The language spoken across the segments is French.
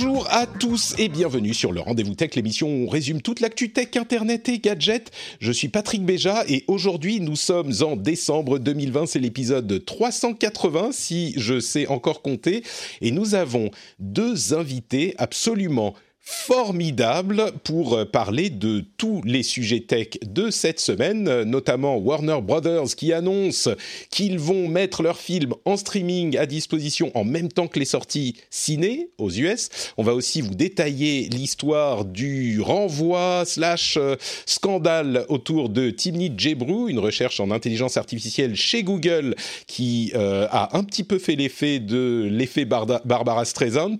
Bonjour à tous et bienvenue sur le Rendez-vous Tech, l'émission où on résume toute l'actu tech, internet et gadgets. Je suis Patrick Béja et aujourd'hui nous sommes en décembre 2020, c'est l'épisode 380 si je sais encore compter et nous avons deux invités absolument formidable pour euh, parler de tous les sujets tech de cette semaine, notamment Warner Brothers qui annonce qu'ils vont mettre leurs films en streaming à disposition en même temps que les sorties ciné aux US. On va aussi vous détailler l'histoire du renvoi slash euh, scandale autour de Timnit Gebru, une recherche en intelligence artificielle chez Google qui euh, a un petit peu fait l'effet de l'effet Barbara Streisand,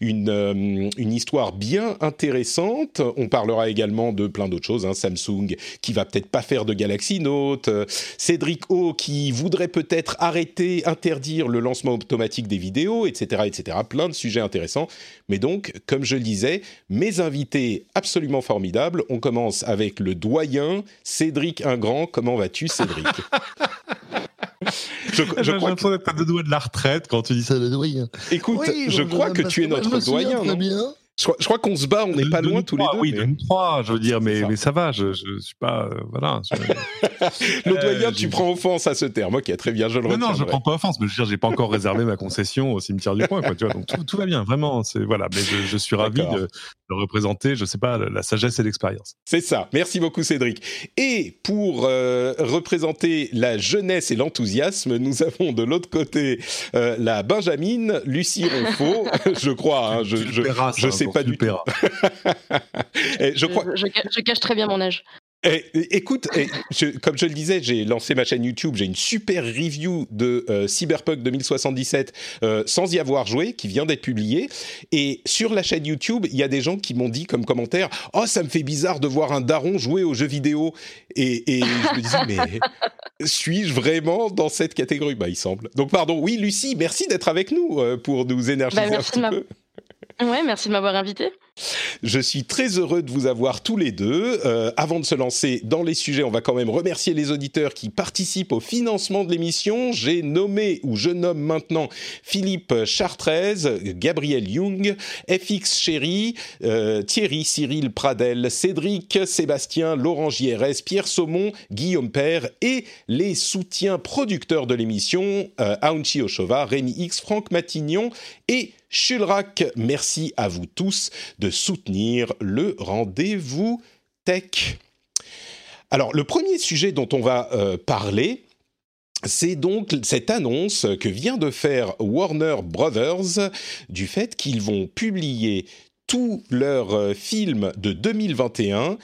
une, une histoire bien intéressante. On parlera également de plein d'autres choses. Hein. Samsung qui va peut-être pas faire de Galaxy Note, euh, Cédric O qui voudrait peut-être arrêter, interdire le lancement automatique des vidéos, etc., etc. Plein de sujets intéressants. Mais donc, comme je le disais, mes invités absolument formidables. On commence avec le doyen Cédric Ingrand. Comment vas-tu, Cédric? Je, je crois que... à deux doigts de la retraite quand tu dis ça, le doyen. Écoute, je crois que tu es notre doyen. Non? bien. Je crois, qu'on se bat, on n'est pas loin tous les deux. Oui, mais... trois, je veux dire, mais, ça. mais ça va, je, je suis pas. Euh, voilà. le doyen, euh, tu prends offense à ce terme. Ok, très bien, je le retiens. Non, je prends pas offense, mais je veux dire, j'ai pas encore réservé ma concession au cimetière du coin, quoi, tu vois, donc tout, tout, va bien, vraiment. Voilà, mais je, je suis ravi de, de, représenter, je sais pas, la sagesse et l'expérience. C'est ça. Merci beaucoup, Cédric. Et pour euh, représenter la jeunesse et l'enthousiasme, nous avons de l'autre côté euh, la Benjamine, Lucie Ronfaux, je crois, hein, je, je, je, sais pas du tout. je, crois... je, cache très bien mon âge. Et, écoute, comme je le disais, j'ai lancé ma chaîne YouTube, j'ai une super review de euh, Cyberpunk 2077 euh, sans y avoir joué, qui vient d'être publiée. Et sur la chaîne YouTube, il y a des gens qui m'ont dit comme commentaire « Oh, ça me fait bizarre de voir un daron jouer aux jeux vidéo. » Et, et je me disais « Mais suis-je vraiment dans cette catégorie ?» Bah, il semble. Donc, pardon. Oui, Lucie, merci d'être avec nous euh, pour nous énergiser bah, un petit peu. Ouais, merci de m'avoir invité. Je suis très heureux de vous avoir tous les deux. Euh, avant de se lancer dans les sujets, on va quand même remercier les auditeurs qui participent au financement de l'émission. J'ai nommé, ou je nomme maintenant, Philippe Chartrez, Gabriel Young, FX Chéri, euh, Thierry Cyril Pradel, Cédric Sébastien, Laurent JRS, Pierre Saumon, Guillaume Père et les soutiens producteurs de l'émission, euh, Aunchi Oshova, Rémi X, Franck Matignon et Chulrac. Merci à vous tous de soutenir le rendez-vous tech. Alors, le premier sujet dont on va euh, parler, c'est donc cette annonce que vient de faire Warner Brothers du fait qu'ils vont publier tous leurs euh, films de 2021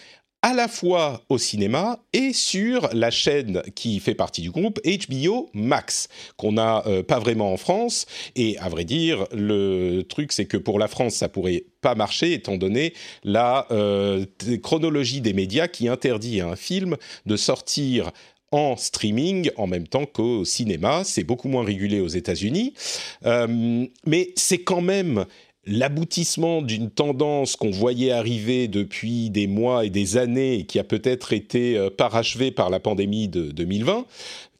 à la fois au cinéma et sur la chaîne qui fait partie du groupe HBO Max, qu'on n'a euh, pas vraiment en France. Et à vrai dire, le truc, c'est que pour la France, ça pourrait pas marcher, étant donné la euh, chronologie des médias qui interdit à un film de sortir en streaming en même temps qu'au cinéma. C'est beaucoup moins régulé aux États-Unis. Euh, mais c'est quand même l'aboutissement d'une tendance qu'on voyait arriver depuis des mois et des années et qui a peut-être été euh, parachevée par la pandémie de 2020,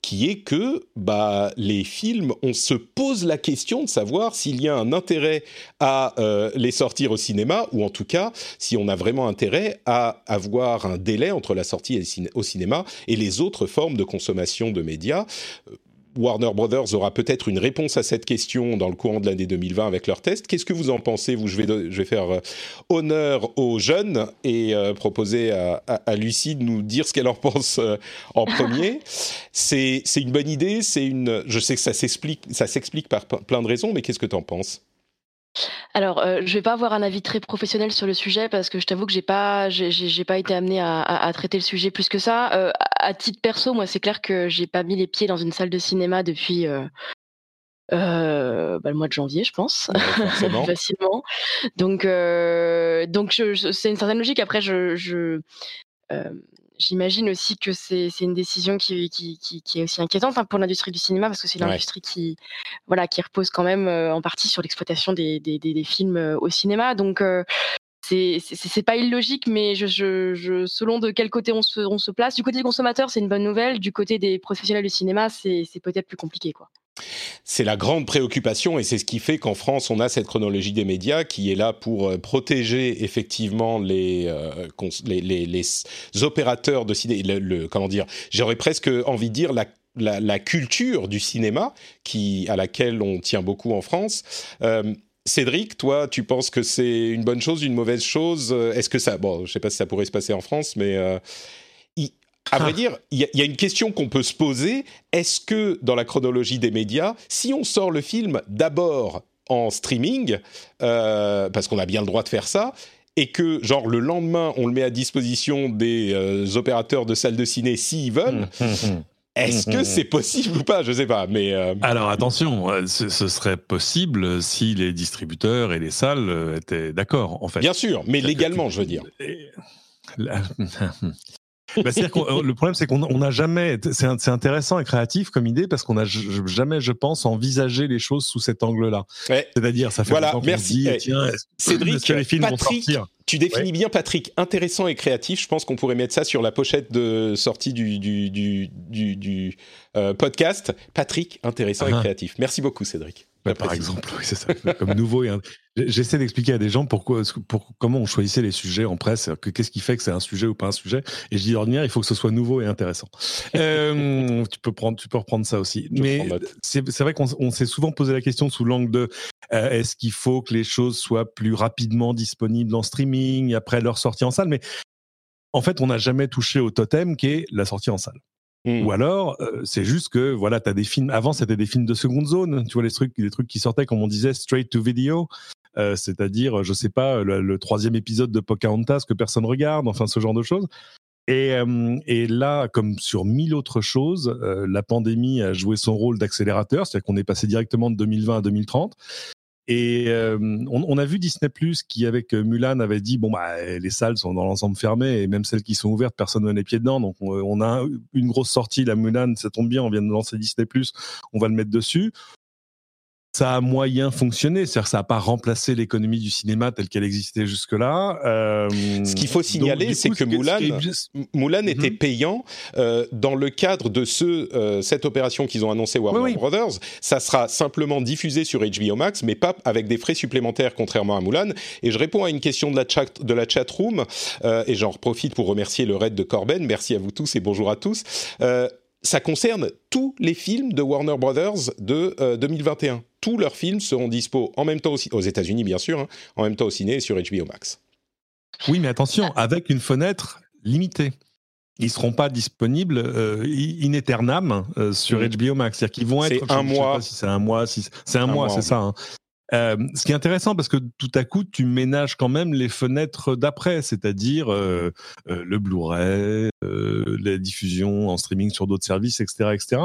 qui est que bah, les films, on se pose la question de savoir s'il y a un intérêt à euh, les sortir au cinéma, ou en tout cas, si on a vraiment intérêt à avoir un délai entre la sortie au cinéma et les autres formes de consommation de médias. Warner Brothers aura peut-être une réponse à cette question dans le courant de l'année 2020 avec leur test. Qu'est-ce que vous en pensez vous, je vais, je vais faire euh, honneur aux jeunes et euh, proposer à, à, Lucie de nous dire ce qu'elle en pense euh, en premier. c'est une bonne idée. C'est une. Je sais que ça s'explique, ça s'explique par plein de raisons, mais qu'est-ce que tu en penses? Alors, euh, je vais pas avoir un avis très professionnel sur le sujet parce que je t'avoue que j'ai pas, j'ai, pas été amenée à, traiter le sujet plus que ça. Euh, à titre perso, moi, c'est clair que j'ai pas mis les pieds dans une salle de cinéma depuis euh, bah, le mois de janvier, je pense, facilement. Donc, donc, c'est une certaine logique. Après, je, je J'imagine aussi que c'est une décision qui, qui, qui, est aussi inquiétante hein, pour l'industrie du cinéma parce que c'est l'industrie qui, voilà, qui repose quand même euh, en partie sur l'exploitation des, des, des, films euh, au cinéma. Donc, euh, c'est pas illogique, mais je, je, je, selon de quel côté on se, on se place. Du côté des consommateurs, c'est une bonne nouvelle. Du côté des professionnels du cinéma, c'est peut-être plus compliqué. quoi. C'est la grande préoccupation et c'est ce qui fait qu'en France, on a cette chronologie des médias qui est là pour euh, protéger effectivement les, euh, opérateurs de cinéma. Comment dire J'aurais presque envie de dire la, culture du cinéma qui, à laquelle on tient beaucoup en France. Euh, Cédric, toi, tu penses que c'est une bonne chose, une mauvaise chose? Est-ce que ça, bon, je sais pas si ça pourrait se passer en France, mais à vrai dire, il y, a une question qu'on peut se poser. Est-ce que dans la chronologie des médias, si on sort le film d'abord en streaming, euh, parce qu'on a bien le droit de faire ça, et que genre le lendemain on le met à disposition des euh, opérateurs de salles de ciné s'ils veulent. Hum, hum, hum. Est-ce que c'est possible ou pas? Je sais pas, mais euh, alors attention, ce, serait possible si les distributeurs et les salles étaient d'accord, en fait. Bien sûr, mais légalement, je veux dire. Bah, euh, le problème, c'est qu'on n'a jamais. C'est intéressant et créatif comme idée parce qu'on n'a jamais, je pense, envisagé les choses sous cet angle-là. C'est-à-dire, ça fait voilà, merci. Dit, eh, tiens, Cédric, les films Patrick, tu définis bien Patrick, intéressant et créatif. Je pense qu'on pourrait mettre ça sur la pochette de sortie du, du, du, du, euh, podcast. Patrick, intéressant et ah. créatif. Merci beaucoup, Cédric par exemple, oui, c'est ça. Comme nouveau et j'essaie d'expliquer à des gens pourquoi, pour, comment on choisissait les sujets en presse, que qu'est-ce qui fait que c'est un sujet ou pas un sujet. Et je dis d'ordinaire, il faut que ce soit nouveau et intéressant. euh, tu peux prendre, tu peux reprendre ça aussi. Mais c'est vrai qu'on s'est souvent posé la question sous l'angle de euh, est-ce qu'il faut que les choses soient plus rapidement disponibles en streaming après leur sortie en salle? Mais en fait, on n'a jamais touché au totem qui est la sortie en salle. Mmh. Ou alors, euh, c'est juste que voilà, tu as des films. Avant, c'était des films de seconde zone. Tu vois les trucs, les trucs qui sortaient, comme on disait, straight to video. Euh, c'est-à-dire, je sais pas, le, troisième épisode de Pocahontas que personne regarde, enfin ce genre de choses. Et, euh, et là, comme sur mille autres choses, la pandémie a joué son rôle d'accélérateur, c'est-à-dire qu'on est passé directement de 2020 à 2030. Et euh, on, a vu Disney Plus qui, avec euh, Mulan, avait dit bon bah les salles sont dans l'ensemble fermées et même celles qui sont ouvertes, personne ne met les pieds dedans. Donc on, on, a une grosse sortie, la Mulan, ça tombe bien, on vient de lancer Disney Plus, on va le mettre dessus ça a moyen fonctionné, c'est-à-dire ça n'a pas remplacé l'économie du cinéma telle qu'elle existait jusque-là. Euh, ce qu'il faut signaler, c'est que Moulin, Moulin mhm. était payant euh, dans le cadre de ce, euh, cette opération qu'ils ont annoncé Warner Brothers. Ça sera simplement diffusé sur HBO Max, mais pas avec des frais supplémentaires, contrairement à Moulin. Et je réponds à une question de la chat, de la chat room, et j'en profite pour remercier le raid de Corben. Merci à vous tous et bonjour à tous. Ça concerne tous les films de Warner Brothers de 2021. Tous leurs films seront dispo en même temps aussi, aux États-Unis bien sûr, hein, en même temps au ciné et sur HBO Max. Oui, mais attention, avec une fenêtre limitée. Ils seront pas disponibles euh, in aeternam euh, sur HBO Max. C'est-à-dire qu'ils vont être. un mois. si c'est un mois, c'est un, mois, c'est ça. Hein. Euh, ce qui est intéressant parce que tout à coup tu ménages quand même les fenêtres d'après, c'est-à-dire euh, euh, le Blu-ray, la diffusion en streaming sur d'autres services, etc., etc.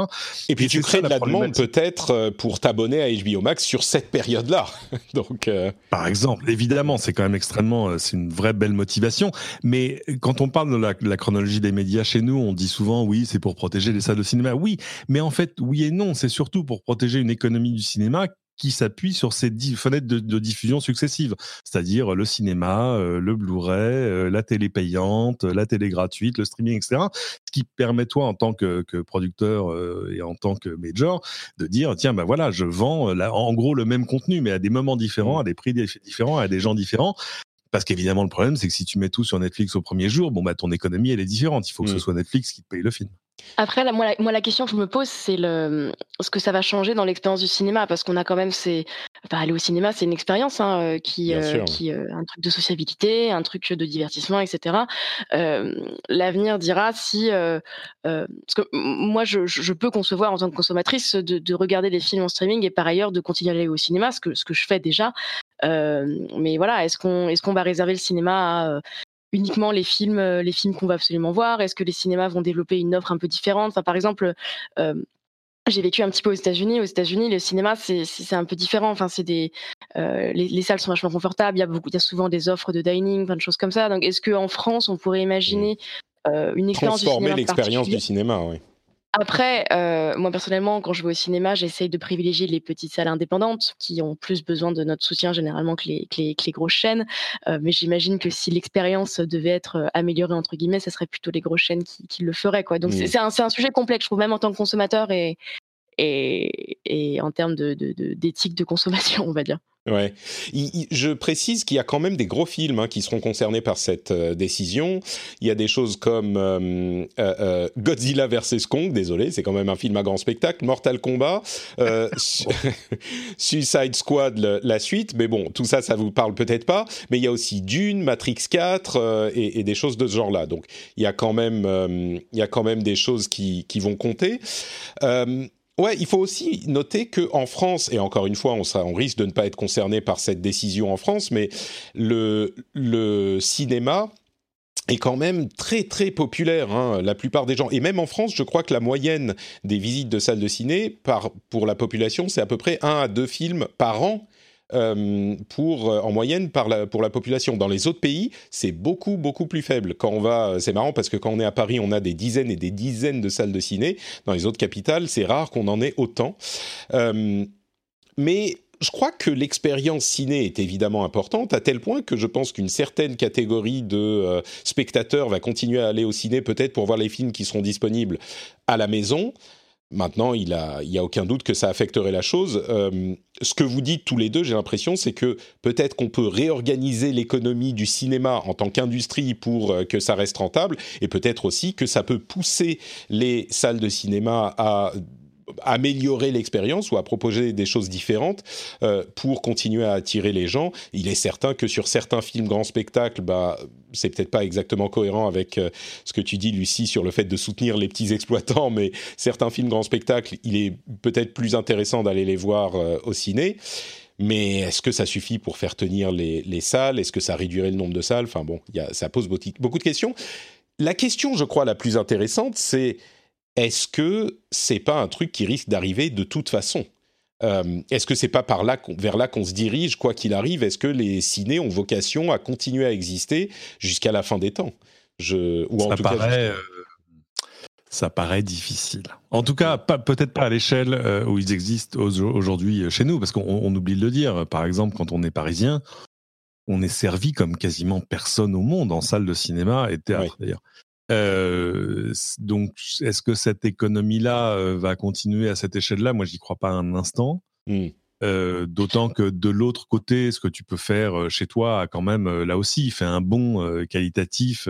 Et puis tu crées de la, demande peut-être pour t'abonner à HBO Max sur cette période-là. Donc, par exemple, évidemment, c'est quand même extrêmement, c'est une vraie belle motivation. Mais quand on parle de la, la chronologie des médias chez nous, on dit souvent oui, c'est pour protéger les salles de cinéma. Oui, mais en fait, oui et non, c'est surtout pour protéger une économie du cinéma qui s'appuie sur ces fenêtres de, diffusion successives, c'est-à-dire le cinéma, euh, le Blu-ray, euh, la télé payante, la télé gratuite, le streaming, etc. Ce qui permet toi, en tant que, producteur euh, et en tant que major, de dire tiens ben voilà, je vends en gros le même contenu, mais à des moments différents, à des prix différents, à des gens différents. Parce qu'évidemment, le problème, c'est que si tu mets tout sur Netflix au premier jour, bon, bah, ton économie, elle est différente. Il faut que ce mm. soit Netflix qui te paye le film. Après, moi, la, moi, la question que je me pose, c'est le, ce que ça va changer dans l'expérience du cinéma, parce qu'on a quand même Enfin, aller au cinéma, c'est une expérience hein, euh, qui, euh, qui euh, un truc de sociabilité, un truc de divertissement, etc. L'avenir dira si, parce que moi, je, je, peux concevoir en tant que consommatrice de, de, regarder des films en streaming et par ailleurs de continuer à aller au cinéma, ce que, ce que je fais déjà. mais voilà, est-ce qu'on est-ce qu'on va réserver le cinéma à uniquement les films, les films qu'on va absolument voir? Est-ce que les cinémas vont développer une offre un peu différente? Enfin, par exemple, j'ai vécu un petit peu aux États-Unis. Aux États-Unis, le cinéma, c'est un peu différent. Enfin, c'est des euh, les, les, salles sont vachement confortables. Il y a beaucoup, il y a souvent des offres de dining, plein de choses comme ça. Donc, est-ce qu'en France, on pourrait imaginer euh, une expérience transformer l'expérience du cinéma, oui. Après, euh, moi personnellement, quand je vais au cinéma, j'essaye de privilégier les petites salles indépendantes qui ont plus besoin de notre soutien généralement que les, que les, que les grosses chaînes. Euh, mais j'imagine que si l'expérience devait être euh, améliorée entre guillemets, ce serait plutôt les grosses chaînes qui, qui le feraient. Quoi. Donc c'est un, un, sujet complexe, je trouve, même en tant que consommateur et, et, et en termes d'éthique de, de consommation, on va dire. Ouais. je précise qu'il y a quand même des gros films hein, qui seront concernés par cette euh, décision. Il y a des choses comme euh, euh, Godzilla vs Kong, désolé, c'est quand même un film à grand spectacle. Mortal Kombat, Suicide Squad, la suite. Mais bon, tout ça, ça vous parle peut-être pas. Mais il y a aussi Dune, Matrix 4 et, et, des choses de ce genre-là. Donc il y a quand même, il y a quand même des choses qui, qui vont compter. Ouais, il faut aussi noter que en France, et encore une fois, on, on, risque de ne pas être concerné par cette décision en France, mais le, le cinéma est quand même très très populaire. Hein, la plupart des gens, et même en France, je crois que la moyenne des visites de salles de ciné par, pour la population, c'est à peu près un à deux films par an euh, pour, euh, en moyenne pour la population. Dans les autres pays, c'est beaucoup, beaucoup plus faible. Quand on va, c'est marrant parce que quand on est à Paris, on a des dizaines et des dizaines de salles de ciné. Dans les autres capitales, c'est rare qu'on en ait autant. Euh, mais je crois que l'expérience ciné est évidemment importante, à tel point que je pense qu'une certaine catégorie de spectateurs va continuer à aller au ciné, peut-être pour voir les films qui seront disponibles à la maison. Maintenant, il n'y a, aucun doute que ça affecterait la chose. Euh, ce que vous dites tous les deux, j'ai l'impression, c'est que peut-être qu'on peut réorganiser l'économie du cinéma en tant qu'industrie pour euh, que ça reste rentable, et peut-être aussi que ça peut pousser les salles de cinéma à améliorer l'expérience ou à proposer des choses différentes euh, pour continuer à attirer les gens. Il est certain que sur certains films grand spectacle, bah, c'est peut-être pas exactement cohérent avec euh, ce que tu dis, Lucie, sur le fait de soutenir les petits exploitants, mais certains films grand spectacle, il est peut-être plus intéressant d'aller les voir euh, au ciné. Mais est-ce que ça suffit pour faire tenir les, les salles? Est-ce que ça réduirait le nombre de salles? Enfin bon, ça pose beaucoup de questions. La question, je crois, la plus intéressante, c'est est-ce que c'est pas un truc qui risque d'arriver de toute façon? Euh, Est-ce que c'est pas par là vers là qu'on se dirige, quoi qu'il arrive? Est-ce que les ciné ont vocation à continuer à exister jusqu'à la fin des temps? Je, ou en tout paraît, euh, ça paraît difficile. En tout cas, peut-être pas à l'échelle euh, où ils existent aujourd'hui chez nous, parce qu'on oublie de le dire. Par exemple, quand on est parisien, on est servi comme quasiment personne au monde en salle de cinéma et théâtre d'ailleurs. Euh, donc, est-ce que cette économie-là euh, va continuer à cette échelle-là? Moi, j'y crois pas un instant. Mmh. Euh, d'autant que de l'autre côté, ce que tu peux faire euh, chez toi quand même, euh, là aussi, fait un bond qualitatif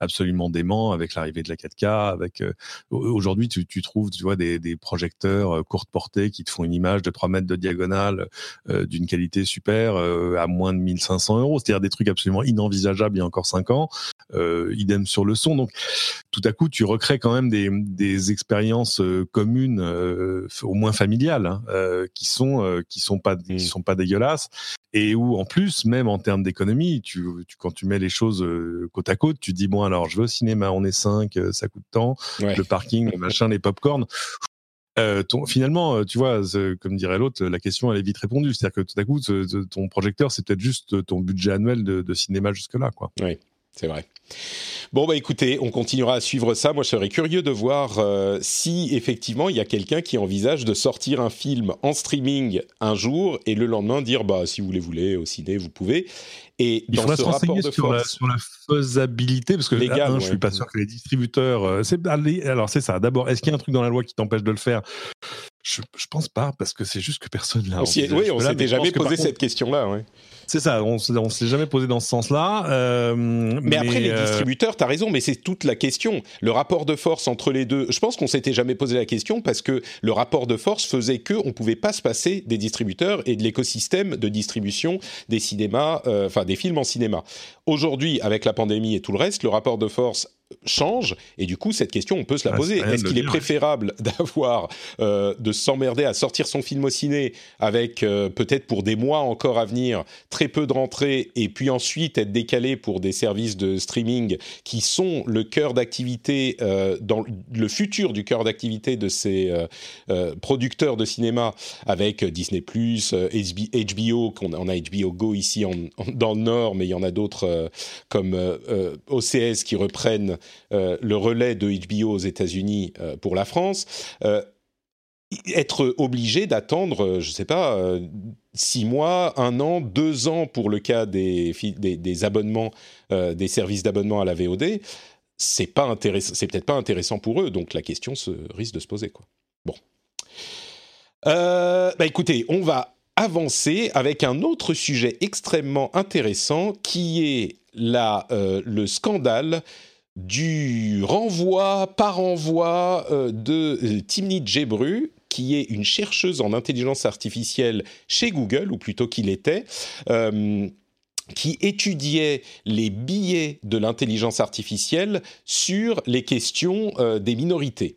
absolument dément avec l'arrivée de la 4K. Avec aujourd'hui, tu, trouves, tu vois, des, des, projecteurs courte portée qui te font une image de 3 mètres de diagonale d'une qualité super à moins de 1500 euros. C'est-à-dire des trucs absolument inenvisageables il y a encore 5 ans. idem sur le son. Donc, tout à coup, tu recrées quand même des, des expériences communes, au moins familiales, hein, qui sont qui sont pas qui sont pas dégueulasses. Et où en plus même en termes d'économie tu, tu, quand tu mets les choses euh, côte à côte tu dis bon alors je vais au cinéma on est cinq euh, ça coûte tant le parking le machin les popcorn euh, ton, finalement, tu vois, comme dirait l'autre, la question elle est vite répondue. C'est-à-dire que tout à coup, ton projecteur, c'est peut-être juste ton budget annuel de, de cinéma jusque-là, quoi. Oui, c'est vrai. Bon, bah écoutez, on continuera à suivre ça. Moi, je serais curieux de voir euh, si effectivement il y a quelqu'un qui envisage de sortir un film en streaming un jour et le lendemain dire bah si vous les voulez au ciné, vous pouvez. Et il dans ce rapport de sur, la, sur la faisabilité, parce que Légal, je suis pas sûr que les distributeurs. Euh, alors c'est ça. D'abord, est-ce qu'il y a un truc dans la loi qui t'empêche de le faire? Je, je pense pas, parce que c'est juste que personne l'a. Oui, on s'était jamais posé cette question-là. Ouais. C'est ça, on ne s'est jamais posé dans ce sens-là. Euh, mais, après, les euh, distributeurs, tu as raison, mais c'est toute la question. Le rapport de force entre les deux, je pense qu'on s'était jamais posé la question parce que le rapport de force faisait que on pouvait pas se passer des distributeurs et de l'écosystème de distribution des cinémas, euh, enfin des films en cinéma. Aujourd'hui, avec la pandémie et tout le reste, le rapport de force change. Et du coup cette question on peut se la ah, poser. est-ce qu'il est préférable d'avoir euh, de s'emmerder à sortir son film au ciné avec euh, peut-être pour des mois encore à venir très peu de rentrées et puis ensuite être décalé pour des services de streaming qui sont le cœur d'activité euh, dans le futur du cœur d'activité de ces producteurs de cinéma avec Disney HBO qu'on on a HBO Go ici dans le nord mais il y en a d'autres comme OCS qui reprennent euh, le relais de HBO aux États-Unis euh, pour la France, euh, être obligé d'attendre, je ne sais pas, six mois, un an, deux ans pour le cas des, des, abonnements, des services d'abonnement à la VOD, c'est pas intéressant, c'est peut-être pas intéressant pour eux. Donc la question se, risque de se poser. Bon. bah écoutez, on va avancer avec un autre sujet extrêmement intéressant qui est la, le scandale du renvoi par envoi de Timnit Gebru, qui est une chercheuse en intelligence artificielle chez Google, ou plutôt qu'il était, euh, qui étudiait les billets de l'intelligence artificielle sur les questions euh, des minorités.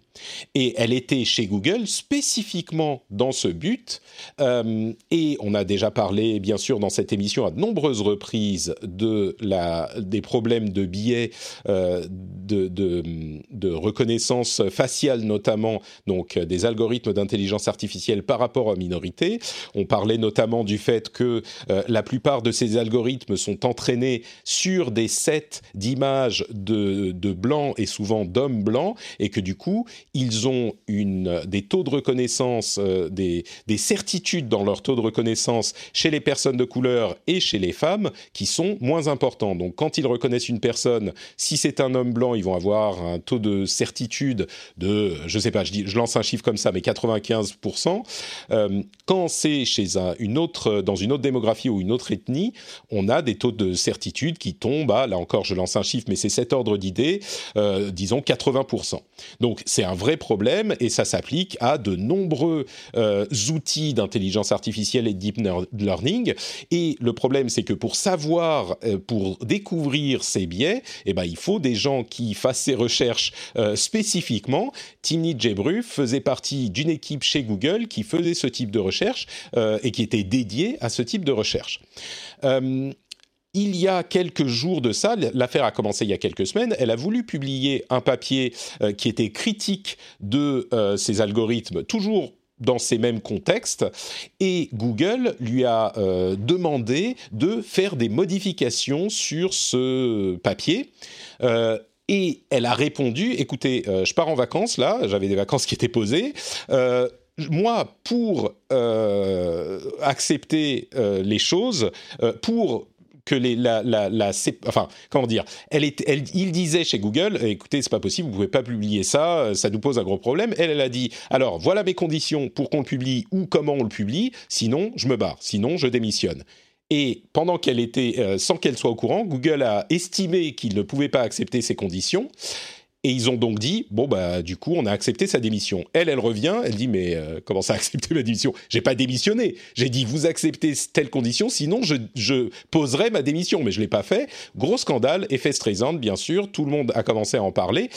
Et elle était chez Google spécifiquement dans ce but. Euh, et on a déjà parlé, bien sûr, dans cette émission à de nombreuses reprises de la, des problèmes de biais euh, de, de, reconnaissance faciale, notamment, donc des algorithmes d'intelligence artificielle par rapport aux minorités. On parlait notamment du fait que la plupart de ces algorithmes sont entraînés sur des sets d'images de, de blancs et souvent d'hommes blancs, et que du coup, ils ont une, des taux de reconnaissance, euh, des, des, certitudes dans leur taux de reconnaissance chez les personnes de couleur et chez les femmes qui sont moins importants. Donc quand ils reconnaissent une personne, si c'est un homme blanc, ils vont avoir un taux de certitude de, je sais pas, je, dis, je lance un chiffre comme ça, mais 95%. Euh, quand c'est chez un, une autre, dans une autre démographie ou une autre ethnie, on a des taux de certitude qui tombent à, là encore je lance un chiffre, mais c'est cet ordre d'idée, euh, disons 80%. Donc c'est un vrai problème et ça s'applique à de nombreux euh, outils d'intelligence artificielle et de deep learning. Et le problème, c'est que pour savoir, euh, pour découvrir ces biais, eh ben, il faut des gens qui fassent ces recherches spécifiquement. Timnit Gebru faisait partie d'une équipe chez Google qui faisait ce type de recherche et qui était dédiée à ce type de recherche il y a quelques jours de ça, l'affaire a commencé il y a quelques semaines, elle a voulu publier un papier euh, qui était critique de euh, ces algorithmes, toujours dans ces mêmes contextes, et Google lui a euh, demandé de faire des modifications sur ce papier. et elle a répondu, écoutez, je pars en vacances là, j'avais des vacances qui étaient posées. Moi, pour accepter les choses, pour que les, la, la, enfin, comment dire, elle est, elle, il disait chez Google, écoutez, c'est pas possible, vous pouvez pas publier ça, ça nous pose un gros problème. Elle, elle a dit, alors voilà mes conditions pour qu'on le publie ou comment on le publie, sinon je me barre, sinon je démissionne. Et pendant qu'elle était, euh, sans qu'elle soit au courant, Google a estimé qu'il ne pouvait pas accepter ces conditions. Et ils ont donc dit bon bah du coup on a accepté sa démission. Elle elle revient, elle dit mais euh, comment ça accepter ma démission? J'ai pas démissionné. J'ai dit vous acceptez telle condition, sinon je, je poserai ma démission. Mais je l'ai pas fait. Gros scandale, effet stressant bien sûr. Tout le monde a commencé à en parler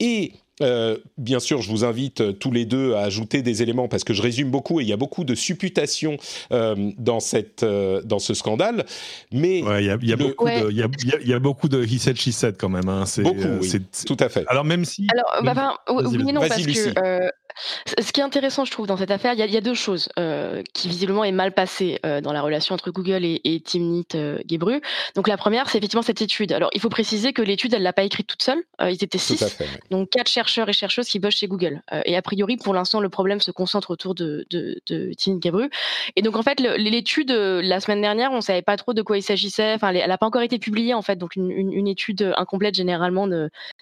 et euh, bien sûr, je vous invite euh, tous les deux à ajouter des éléments parce que je résume beaucoup et il y a beaucoup de supputations euh, dans, cette, dans ce scandale. Mais il y, a, y, a beaucoup de, y, a, y, a, beaucoup de he said, she said quand même. Hein. Beaucoup, oui, tout à fait. Alors même si. Alors, bah, oui, non, parce que ce qui est intéressant, je trouve, dans cette affaire, il y, a deux choses euh, qui visiblement est mal passées euh, dans la relation entre Google et, et Timnit euh, Gebru. Donc la première, c'est effectivement cette étude. Alors il faut préciser que l'étude, elle l'a pas écrite toute seule. Euh, ils étaient six, donc quatre chercheurs et chercheuses qui bossent chez Google. Et a priori, pour l'instant, le problème se concentre autour de, de, de Timnit Gebru. Et donc en fait, l'étude la semaine dernière, on savait pas trop de quoi il s'agissait. Enfin, elle n'a pas encore été publiée en fait. Donc une, une, une étude incomplète généralement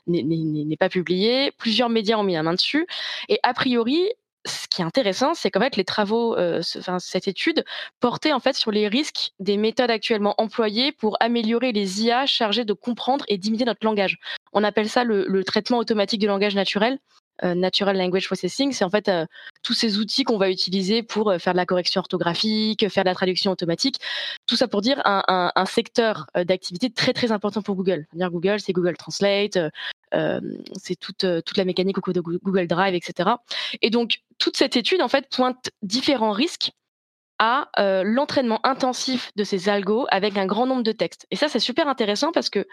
n'est pas publiée. Plusieurs médias ont mis la main dessus. Et après priori, ce qui est intéressant, c'est qu'en fait, les travaux, euh, cette étude portait en fait sur les risques des méthodes actuellement employées pour améliorer les IA chargées de comprendre et d'imiter notre langage. On appelle ça le traitement automatique du langage naturel. Euh, natural Language Processing, c'est en fait euh, tous ces outils qu'on va utiliser pour euh, faire de la correction orthographique, faire de la traduction automatique. Tout ça pour dire un, secteur d'activité très très important pour Google. Dire Google, c'est Google Translate, c'est toute toute la mécanique au de Google Drive, etc. Et donc toute cette étude en fait pointe différents risques à l'entraînement intensif de ces algos avec un grand nombre de textes. Et ça, c'est super intéressant parce que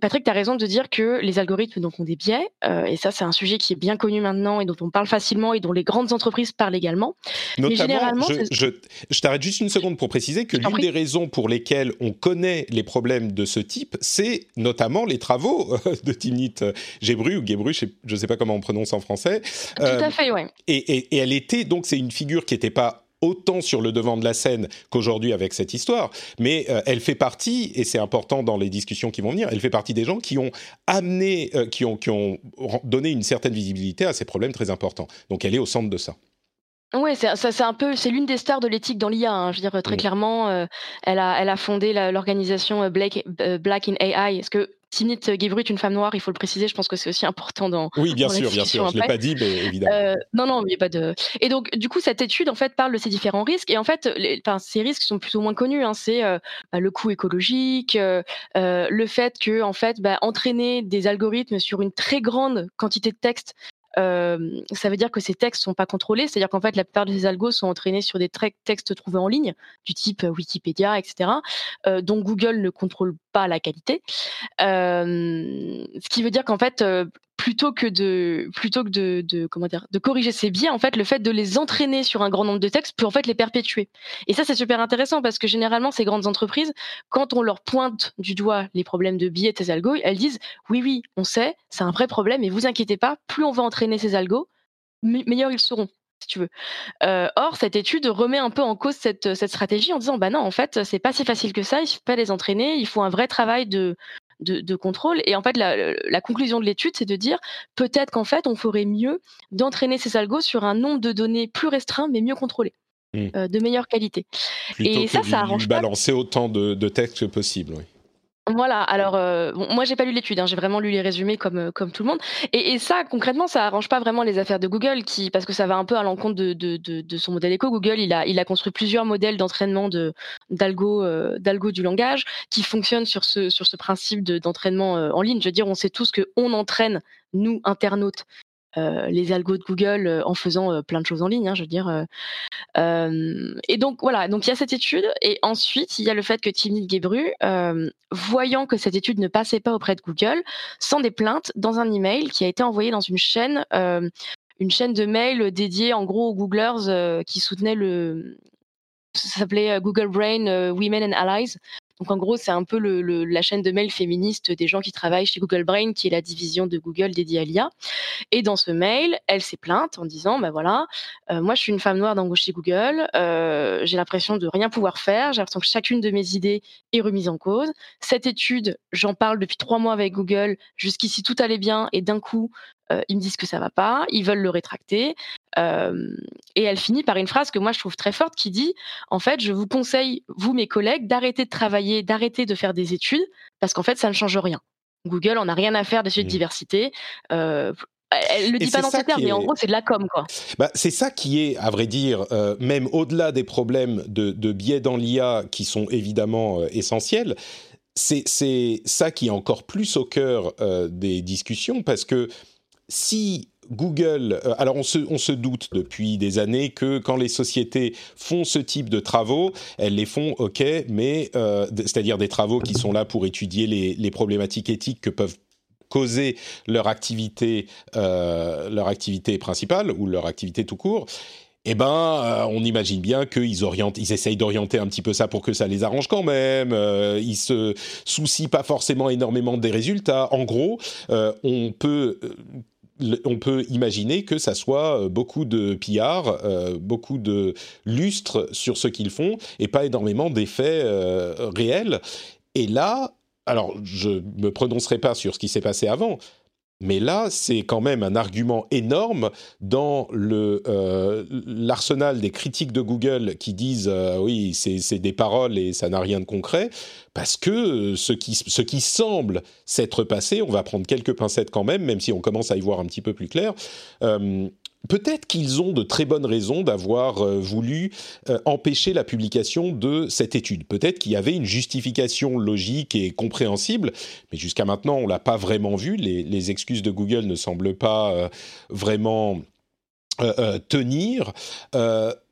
Patrick, tu as raison de dire que les algorithmes donc, ont des biais, euh, et ça c'est un sujet qui est bien connu maintenant et dont on parle facilement et dont les grandes entreprises parlent également. Notamment, Mais généralement, je, je, t'arrête juste une seconde pour préciser que l'une des raisons pour lesquelles on connaît les problèmes de ce type, c'est notamment les travaux de Timnit Gebru ou Gebru, je ne sais pas comment on prononce en français. Tout à fait, oui. Et, et, et, elle était, donc c'est une figure qui n'était pas autant sur le devant de la scène qu'aujourd'hui avec cette histoire, mais euh, elle fait partie, et c'est important dans les discussions qui vont venir, elle fait partie des gens qui ont amené, euh, qui, ont, qui ont donné une certaine visibilité à ces problèmes très importants. Donc elle est au centre de ça. Oui, c'est c'est un peu, c'est l'une des stars de l'éthique dans l'IA. Hein. Je veux dire très clairement, elle a, elle a fondé l'organisation Black, Black in AI. Est-ce que Timnit Gebru est une femme noire, il faut le préciser. Je pense que c'est aussi important dans. Oui, bien sûr, bien sûr. Je l'ai pas dit, mais évidemment. Euh, non, non, il n'y a pas de. Et donc, du coup, cette étude en fait parle de ces différents risques. Et en fait, les, enfin, ces risques sont plus ou moins connus. Hein. C'est euh, bah, le coût écologique, euh, le fait que en fait, bah, entraîner des algorithmes sur une très grande quantité de texte euh, ça veut dire que ces textes sont pas contrôlés, c'est-à-dire qu'en fait la plupart de ces algos sont entraînés sur des textes trouvés en ligne, du type euh, Wikipédia, etc., euh, dont Google ne contrôle pas la qualité. Euh, ce qui veut dire qu'en fait, plutôt que de plutôt que de, comment dire de corriger ces biais en fait le fait de les entraîner sur un grand nombre de textes peut en fait les perpétuer et ça c'est super intéressant parce que généralement ces grandes entreprises quand on leur pointe du doigt les problèmes de biais de ces algos elles disent oui oui on sait c'est un vrai problème et vous inquiétez pas plus on va entraîner ces algos meilleurs ils seront si tu veux. Euh, or, cette étude remet un peu en cause cette, cette stratégie en disant, bah non, en fait, c'est pas si facile que ça, il faut pas les entraîner, il faut un vrai travail de, de, contrôle. Et en fait, la, conclusion de l'étude, c'est de dire peut-être qu'en fait, on ferait mieux d'entraîner ces algos sur un nombre de données plus restreint, mais mieux contrôlé. Mmh. Euh, de meilleure qualité. et ça, ça arrange balancer autant de, de textes que possible. Oui. Voilà, alors euh, bon, moi j'ai pas lu l'étude, hein, j'ai vraiment lu les résumés comme euh, comme tout le monde. Et, et, ça concrètement, ça arrange pas vraiment les affaires de Google, qui parce que ça va un peu à l'encontre de, de, son modèle éco. Google, il a il a construit plusieurs modèles d'entraînement de d'algo euh, du langage qui fonctionnent sur ce sur ce principe d'entraînement en ligne. Je veux dire, on sait tous que on entraîne nous internautes euh, les algos de Google euh, en faisant euh, plein de choses en ligne, hein, je veux dire. et donc voilà, donc il y a cette étude, et ensuite il y a le fait que Timnit Gebru, voyant que cette étude ne passait pas auprès de Google, sent des plaintes dans un email qui a été envoyé dans une chaîne, une chaîne de mails dédiée en gros aux Googlers qui soutenaient le, ça s'appelait Google Brain Women and Allies. Donc en gros, c'est un peu la chaîne de mail féministe des gens qui travaillent chez Google Brain, qui est la division de Google dédiée à l'IA. Et dans ce mail, elle s'est plainte en disant, ben voilà, euh, moi je suis une femme noire d'embaucher Google, euh, j'ai l'impression de rien pouvoir faire, j'ai l'impression que chacune de mes idées est remise en cause. Cette étude, j'en parle depuis trois mois avec Google, jusqu'ici tout allait bien, et d'un coup, ils me disent que ça va pas, ils veulent le rétracter. Euh, et elle finit par une phrase que moi je trouve très forte qui dit en fait, je vous conseille, vous mes collègues, d'arrêter de travailler, d'arrêter de faire des études parce qu'en fait, ça ne change rien. Google, on n'a rien à faire des sujets de mmh. diversité. Euh, elle le dit pas dans ces termes, mais en gros, c'est de la com, quoi. Bah, c'est ça qui est, à vrai dire, même au-delà des problèmes de, de biais dans l'IA qui sont évidemment essentiels, c'est ça qui est encore plus au cœur des discussions parce que si Google, euh, alors on se, doute depuis des années que quand les sociétés font ce type de travaux, elles les font, ok, mais euh, c'est-à-dire des travaux qui sont là pour étudier les, problématiques éthiques que peuvent causer leur activité, euh, leur activité principale ou leur activité tout court. Eh ben, on imagine bien qu'ils orientent, ils essayent d'orienter un petit peu ça pour que ça les arrange quand même. ils se soucient pas forcément énormément des résultats. En gros, on peut on peut imaginer que ça soit euh, beaucoup de pillards, euh, beaucoup de lustres sur ce qu'ils font et pas énormément d'effets euh, réels. Et là, alors je me prononcerai pas sur ce qui s'est passé avant, mais là, c'est quand même un argument énorme dans euh, l'arsenal des critiques de Google qui disent euh, oui, c'est des paroles et ça n'a rien de concret, parce que ce qui, ce qui semble s'être passé, on va prendre quelques pincettes quand même, même si on commence à y voir un petit peu plus clair, euh, peut-être qu'ils ont de très bonnes raisons d'avoir euh, voulu euh, empêcher la publication de cette étude. Peut-être qu'il y avait une justification logique et compréhensible, mais jusqu'à maintenant, on l'a pas vraiment vu. Les, excuses de Google ne semblent pas euh, vraiment tenir.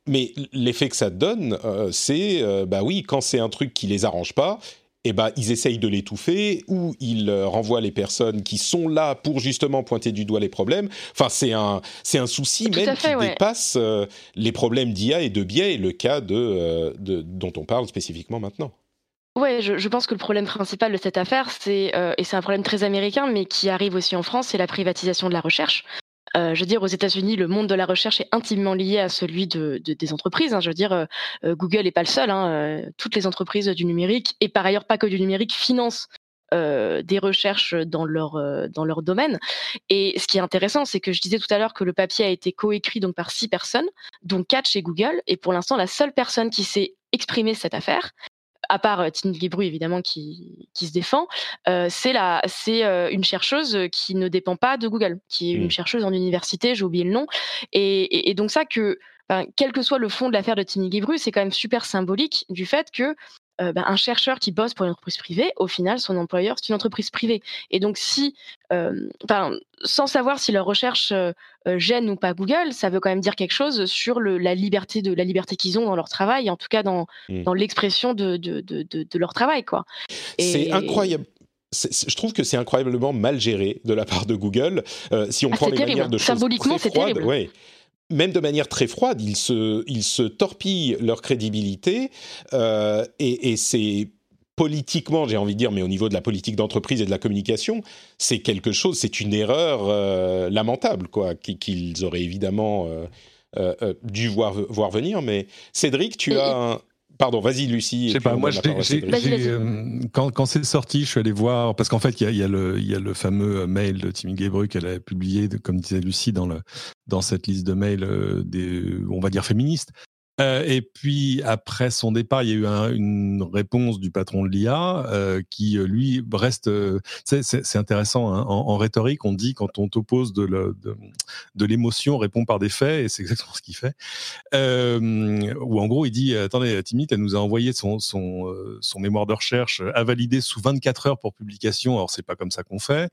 mais l'effet que ça donne, c'est, bah oui, quand c'est un truc qui les arrange pas, eh ben, ils essayent de l'étouffer ou ils euh, renvoient les personnes qui sont là pour justement pointer du doigt les problèmes. Enfin, c'est un, c'est un souci même qui dépasse euh, les problèmes d'IA et de biais, le cas de, euh, de, dont on parle spécifiquement maintenant. Ouais, je, je, pense que le problème principal de cette affaire, c'est et c'est un problème très américain, mais qui arrive aussi en France, c'est la privatisation de la recherche. Je veux dire, aux États-Unis, le monde de la recherche est intimement lié à celui de, des entreprises. Hein. Je veux dire, Google n'est pas le seul. Hein. Toutes les entreprises du numérique, et par ailleurs pas que du numérique, financent des recherches dans leur dans leur domaine. Et ce qui est intéressant, c'est que je disais tout à l'heure que le papier a été coécrit donc par six personnes, dont quatre chez Google. Et pour l'instant, la seule personne qui s'est exprimée cette affaire, à part euh, Tine évidemment qui, qui se défend, c'est la c'est une chercheuse qui ne dépend pas de Google, qui est une mmh. chercheuse en université, j'ai oublié le nom. Et, et, donc ça que quel que soit le fond de l'affaire de Tini Guébru, c'est quand même super symbolique du fait que euh, ben, un chercheur qui bosse pour une entreprise privée, au final, son employeur, c'est une entreprise privée. Et donc, si, euh, sans savoir si leur recherche euh, gêne ou pas Google, ça veut quand même dire quelque chose sur le, la liberté de la liberté qu'ils ont dans leur travail, en tout cas dans, mmh. dans l'expression de, de, de, de, leur travail, quoi. C'est incroyable je trouve que c'est incroyablement mal géré de la part de Google. si on ah, prend les manières de choses symboliquement, c'est terrible. Ouais même de manière très froide, ils se, ils se torpillent leur crédibilité euh, et, c'est politiquement, j'ai envie de dire, mais au niveau de la politique d'entreprise et de la communication, c'est quelque chose, c'est une erreur euh, lamentable, quoi, qu'ils auraient évidemment euh, dû voir, voir venir. Mais Cédric, tu as un, Pardon, vas-y Lucie. Je sais pas, moi, euh, quand, quand c'est sorti, je suis allé voir, parce qu'en fait, il y a, y, a y a, le fameux mail de Timmy Gebru qu'elle a publié, comme disait Lucie, dans, le, dans cette liste de mails euh, des, on va dire, féministes. Euh, et puis après son départ, il y a eu un, une réponse du patron de l'IA euh, qui euh, lui reste. C'est intéressant. Hein, en, rhétorique, on dit quand on t'oppose de l'émotion, répond par des faits, et c'est exactement ce qu'il fait. Ou en gros, il dit attendez, Timmy, elle nous a envoyé son, son, son mémoire de recherche à valider sous 24 heures pour publication. Alors c'est pas comme ça qu'on fait.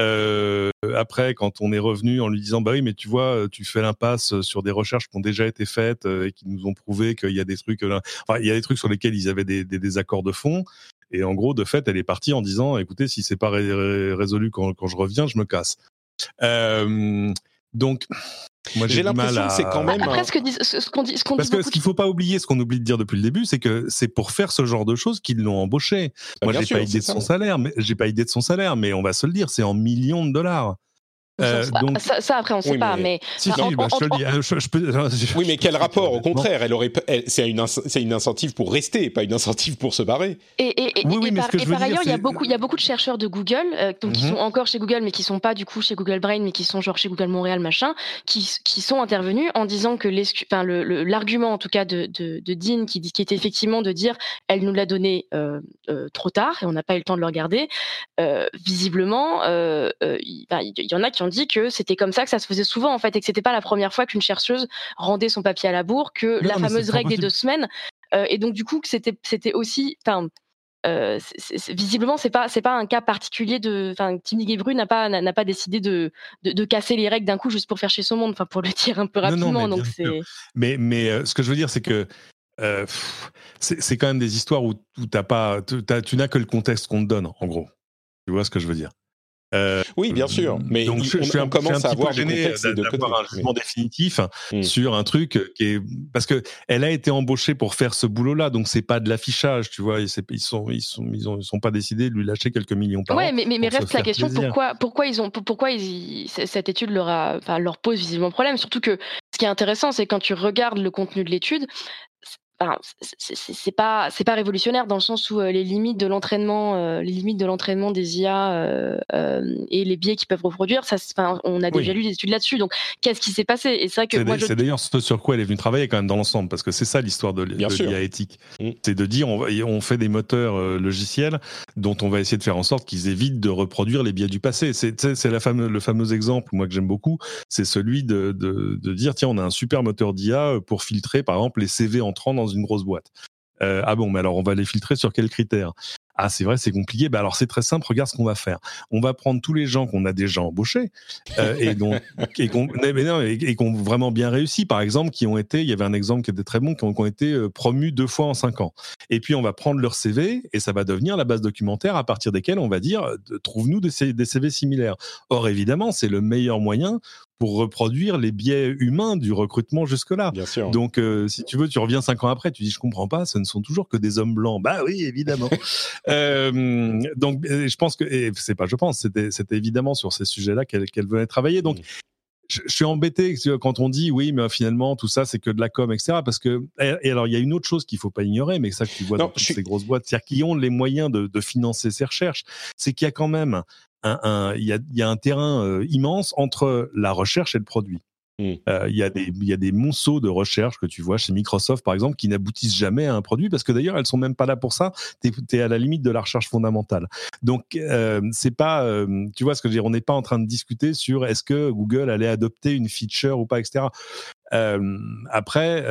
Euh, après, quand on est revenu en lui disant bah oui, mais tu vois, tu fais l'impasse sur des recherches qui ont déjà été faites euh, et qui nous ont prouvé qu'il y a des trucs, euh, enfin, il y a des trucs sur lesquels ils avaient des, des désaccords de fond. Et en gros, de fait, elle est partie en disant écoutez, si c'est pas résolu quand, je reviens, je me casse. Euh, donc, j'ai l'impression que c'est quand même. Après, ce qu'on dit, ce Parce que ce qu'il faut pas oublier, ce qu'on oublie de dire depuis le début, c'est que c'est pour faire ce genre de choses qu'ils l'ont embauché. Bah, Moi, j'ai pas idée de son salaire, mais j'ai pas idée de son salaire, mais on va se le dire, c'est en millions de dollars. Euh, donc... ça, après, on ne sait pas. Mais, si, bah, je te le dis. oui, mais quel rapport Au contraire, elle aurait, c'est une, c'est une incentive pour rester, pas une incentive pour se barrer. Et, et, oui, par, ailleurs, il y a beaucoup, il y a beaucoup de chercheurs de Google, euh, donc qui mhm. sont encore chez Google, mais qui sont pas du coup chez Google Brain, mais qui sont genre chez Google Montréal, machin, qui, qui sont intervenus en disant que l'argument en tout cas de, de, de Dean, qui, qui était effectivement de dire, elle nous l'a donné euh, trop tard et on n'a pas eu le temps de le regarder. visiblement, il y en a qui ont dit que c'était comme ça que ça se faisait souvent en fait et que c'était pas la première fois qu'une chercheuse rendait son papier à la bourre, que la fameuse règle des deux semaines. Euh, et donc du coup que c'était c'était aussi, enfin. Euh, visiblement, c'est pas c'est pas un cas particulier de. Enfin, Timmy Gebru n'a pas n'a pas décidé de, de, casser les règles d'un coup juste pour faire chez son monde. Enfin, pour le dire un peu rapidement. mais donc c'est. Mais mais euh, ce que je veux dire, c'est que c'est quand même des histoires où, où t'as pas tu n'as que le contexte qu'on te donne en gros. Tu vois ce que je veux dire? Euh, oui, bien sûr. Mais donc, je, suis un, commence à avoir gêné d'avoir un jugement définitif hmm. sur un truc qui est parce que elle a été embauchée pour faire ce boulot-là, donc c'est pas de l'affichage, tu vois. Ils, sont, ils sont, ils, ont, ils sont pas décidés de lui lâcher quelques millions par ouais, an. mais, mais, mais reste la question pourquoi, pourquoi ils ont, pourquoi ils, cette étude leur a, enfin, leur pose visiblement problème. Surtout que ce qui est intéressant, c'est quand tu regardes le contenu de l'étude, c'est pas c'est pas révolutionnaire dans le sens où euh, les limites de l'entraînement euh, les limites de l'entraînement des IA euh, et les biais qu'ils peuvent reproduire ça on a déjà lu des études là-dessus. Donc qu'est-ce qui s'est passé? Et ça que c'est d'ailleurs ce sur quoi elle est venue travailler quand même dans l'ensemble parce que c'est ça l'histoire de, l'IA éthique. Mmh. c'est de dire on, on, fait des moteurs logiciels dont on va essayer de faire en sorte qu'ils évitent de reproduire les biais du passé. C'est la fameux, le fameux exemple moi que j'aime beaucoup c'est celui de, de, de dire tiens on a un super moteur d'IA pour filtrer par exemple les CV entrant dans une grosse boîte. Euh, ah bon, mais alors on va les filtrer sur quels critères? Ah, c'est vrai, c'est compliqué. Bah alors c'est très simple. Regarde ce qu'on va faire. On va prendre tous les gens qu'on a déjà embauchés euh, et donc et qu'on ont vraiment bien réussi. Par exemple, qui ont été, il y avait un exemple qui était très bon, qui ont, été euh, promus deux fois en cinq ans. Et puis on va prendre leur CV et ça va devenir la base documentaire à partir desquelles on va dire trouve-nous des, des CV similaires. Or évidemment, c'est le meilleur moyen pour reproduire les biais humains du recrutement jusque-là. Donc, euh, si tu veux, tu reviens cinq ans après, tu dis, je comprends pas, ce ne sont toujours que des hommes blancs. Bah oui, évidemment. euh, donc, je pense que, et c'est pas je pense, c'était évidemment sur ces sujets-là qu'elle venait travailler. Donc, mm je, suis embêté quand on dit oui, mais finalement tout ça c'est que de la com, etc. Parce que et, alors il y a une autre chose qu'il faut pas ignorer, mais ça que tu vois dans ces grosses boîtes, c'est-à-dire qui ont les moyens de, de financer ces recherches, c'est qu'il y a quand même un, il y a, y a un terrain euh, immense entre la recherche et le produit. Mmh. Euh, il y, a des, y a des monceaux de recherche que tu vois chez Microsoft, par exemple, qui n'aboutissent jamais à un produit parce que d'ailleurs, elles sont même pas là pour ça. Tu es, à la limite de la recherche fondamentale. Donc, euh, c'est pas, euh, tu vois ce que je veux dire, on n'est pas en train de discuter sur est-ce que Google allait adopter une feature ou pas, etc. Après,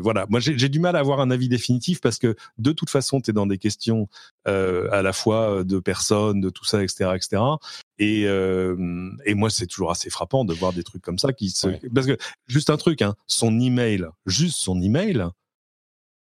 voilà, moi j'ai du mal à avoir un avis définitif parce que de toute façon, tu es dans des questions euh, à la fois de personnes, de tout ça, etc. etc. Et, euh, et moi, c'est toujours assez frappant de voir des trucs comme ça qui se... Parce que, juste un truc, hein, son email, juste son email,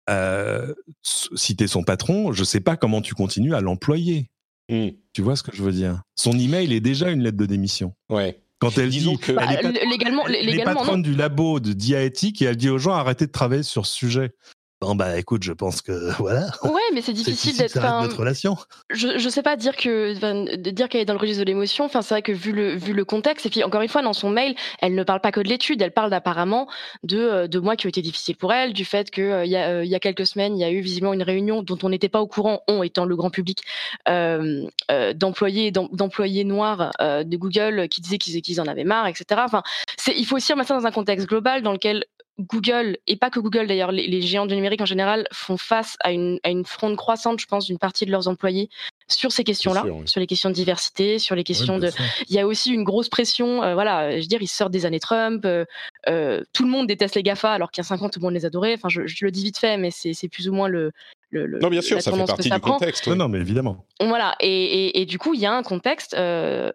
euh, si tu es son patron, je sais pas comment tu continues à l'employer. Mmh. Tu vois ce que je veux dire? Son email est déjà une lettre de démission. Ouais. Quand elle dit que bah, elle est légalement, patronne du labo de Diaéthique et elle dit aux gens arrêtez de travailler sur ce sujet. Bon bah écoute, je pense que voilà. Ouais, mais c'est difficile d'être. notre relation. Je je sais pas dire que de dire qu'elle est dans le registre de l'émotion. Enfin c'est vrai que vu le vu le contexte et puis encore une fois dans son mail, elle ne parle pas que de l'étude, elle parle apparemment de euh, de mois qui ont été difficiles pour elle, du fait que euh, il y a euh, y a quelques semaines il y a eu visiblement une réunion dont on n'était pas au courant, on étant le grand public, euh, d'employés d'employés noirs de Google qui disaient qu'ils qu'ils en avaient marre, etc. Enfin c'est il faut aussi remettre ça dans un contexte global dans lequel Google, et pas que Google d'ailleurs, les, géants du numérique en général font face à une, à une fronde croissante, je pense, d'une partie de leurs employés sur ces questions-là, sur les questions de diversité, sur les questions de. Il y a aussi une grosse pression. Euh, voilà, je veux dire, ils sortent des années Trump. Euh, euh, tout le monde déteste les Gafa, alors qu'il y a 50, tout le monde les adorait. Enfin, je, le dis vite fait, mais c'est plus ou moins le. Le, non, bien sûr, ça fait partie du contexte. Non, non, mais évidemment. Voilà, et, et, du coup, il y a un contexte de,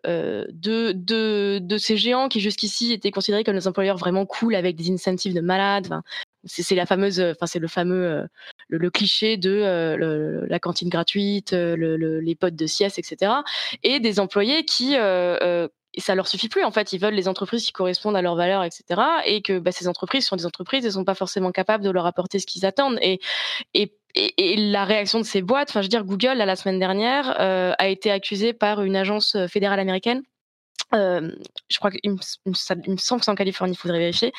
de, de ces géants qui jusqu'ici étaient considérés comme des employeurs vraiment cool avec des incentives de malades. c'est la fameuse, enfin c'est le fameux le, cliché de euh, la cantine gratuite, euh, le, les potes de sieste, etc. Et des employés qui euh, ça leur suffit plus en fait. Ils veulent les entreprises qui correspondent à leurs valeurs etc et que bah, ces entreprises sont des entreprises elles sont pas forcément capables de leur apporter ce qu'ils attendent. Et, et et, la réaction de ces boîtes, enfin je veux dire, Google la semaine dernière a été accusé par une agence fédérale américaine euh, je crois qu'il me, me, semble que c'est en Californie, il faudrait vérifier,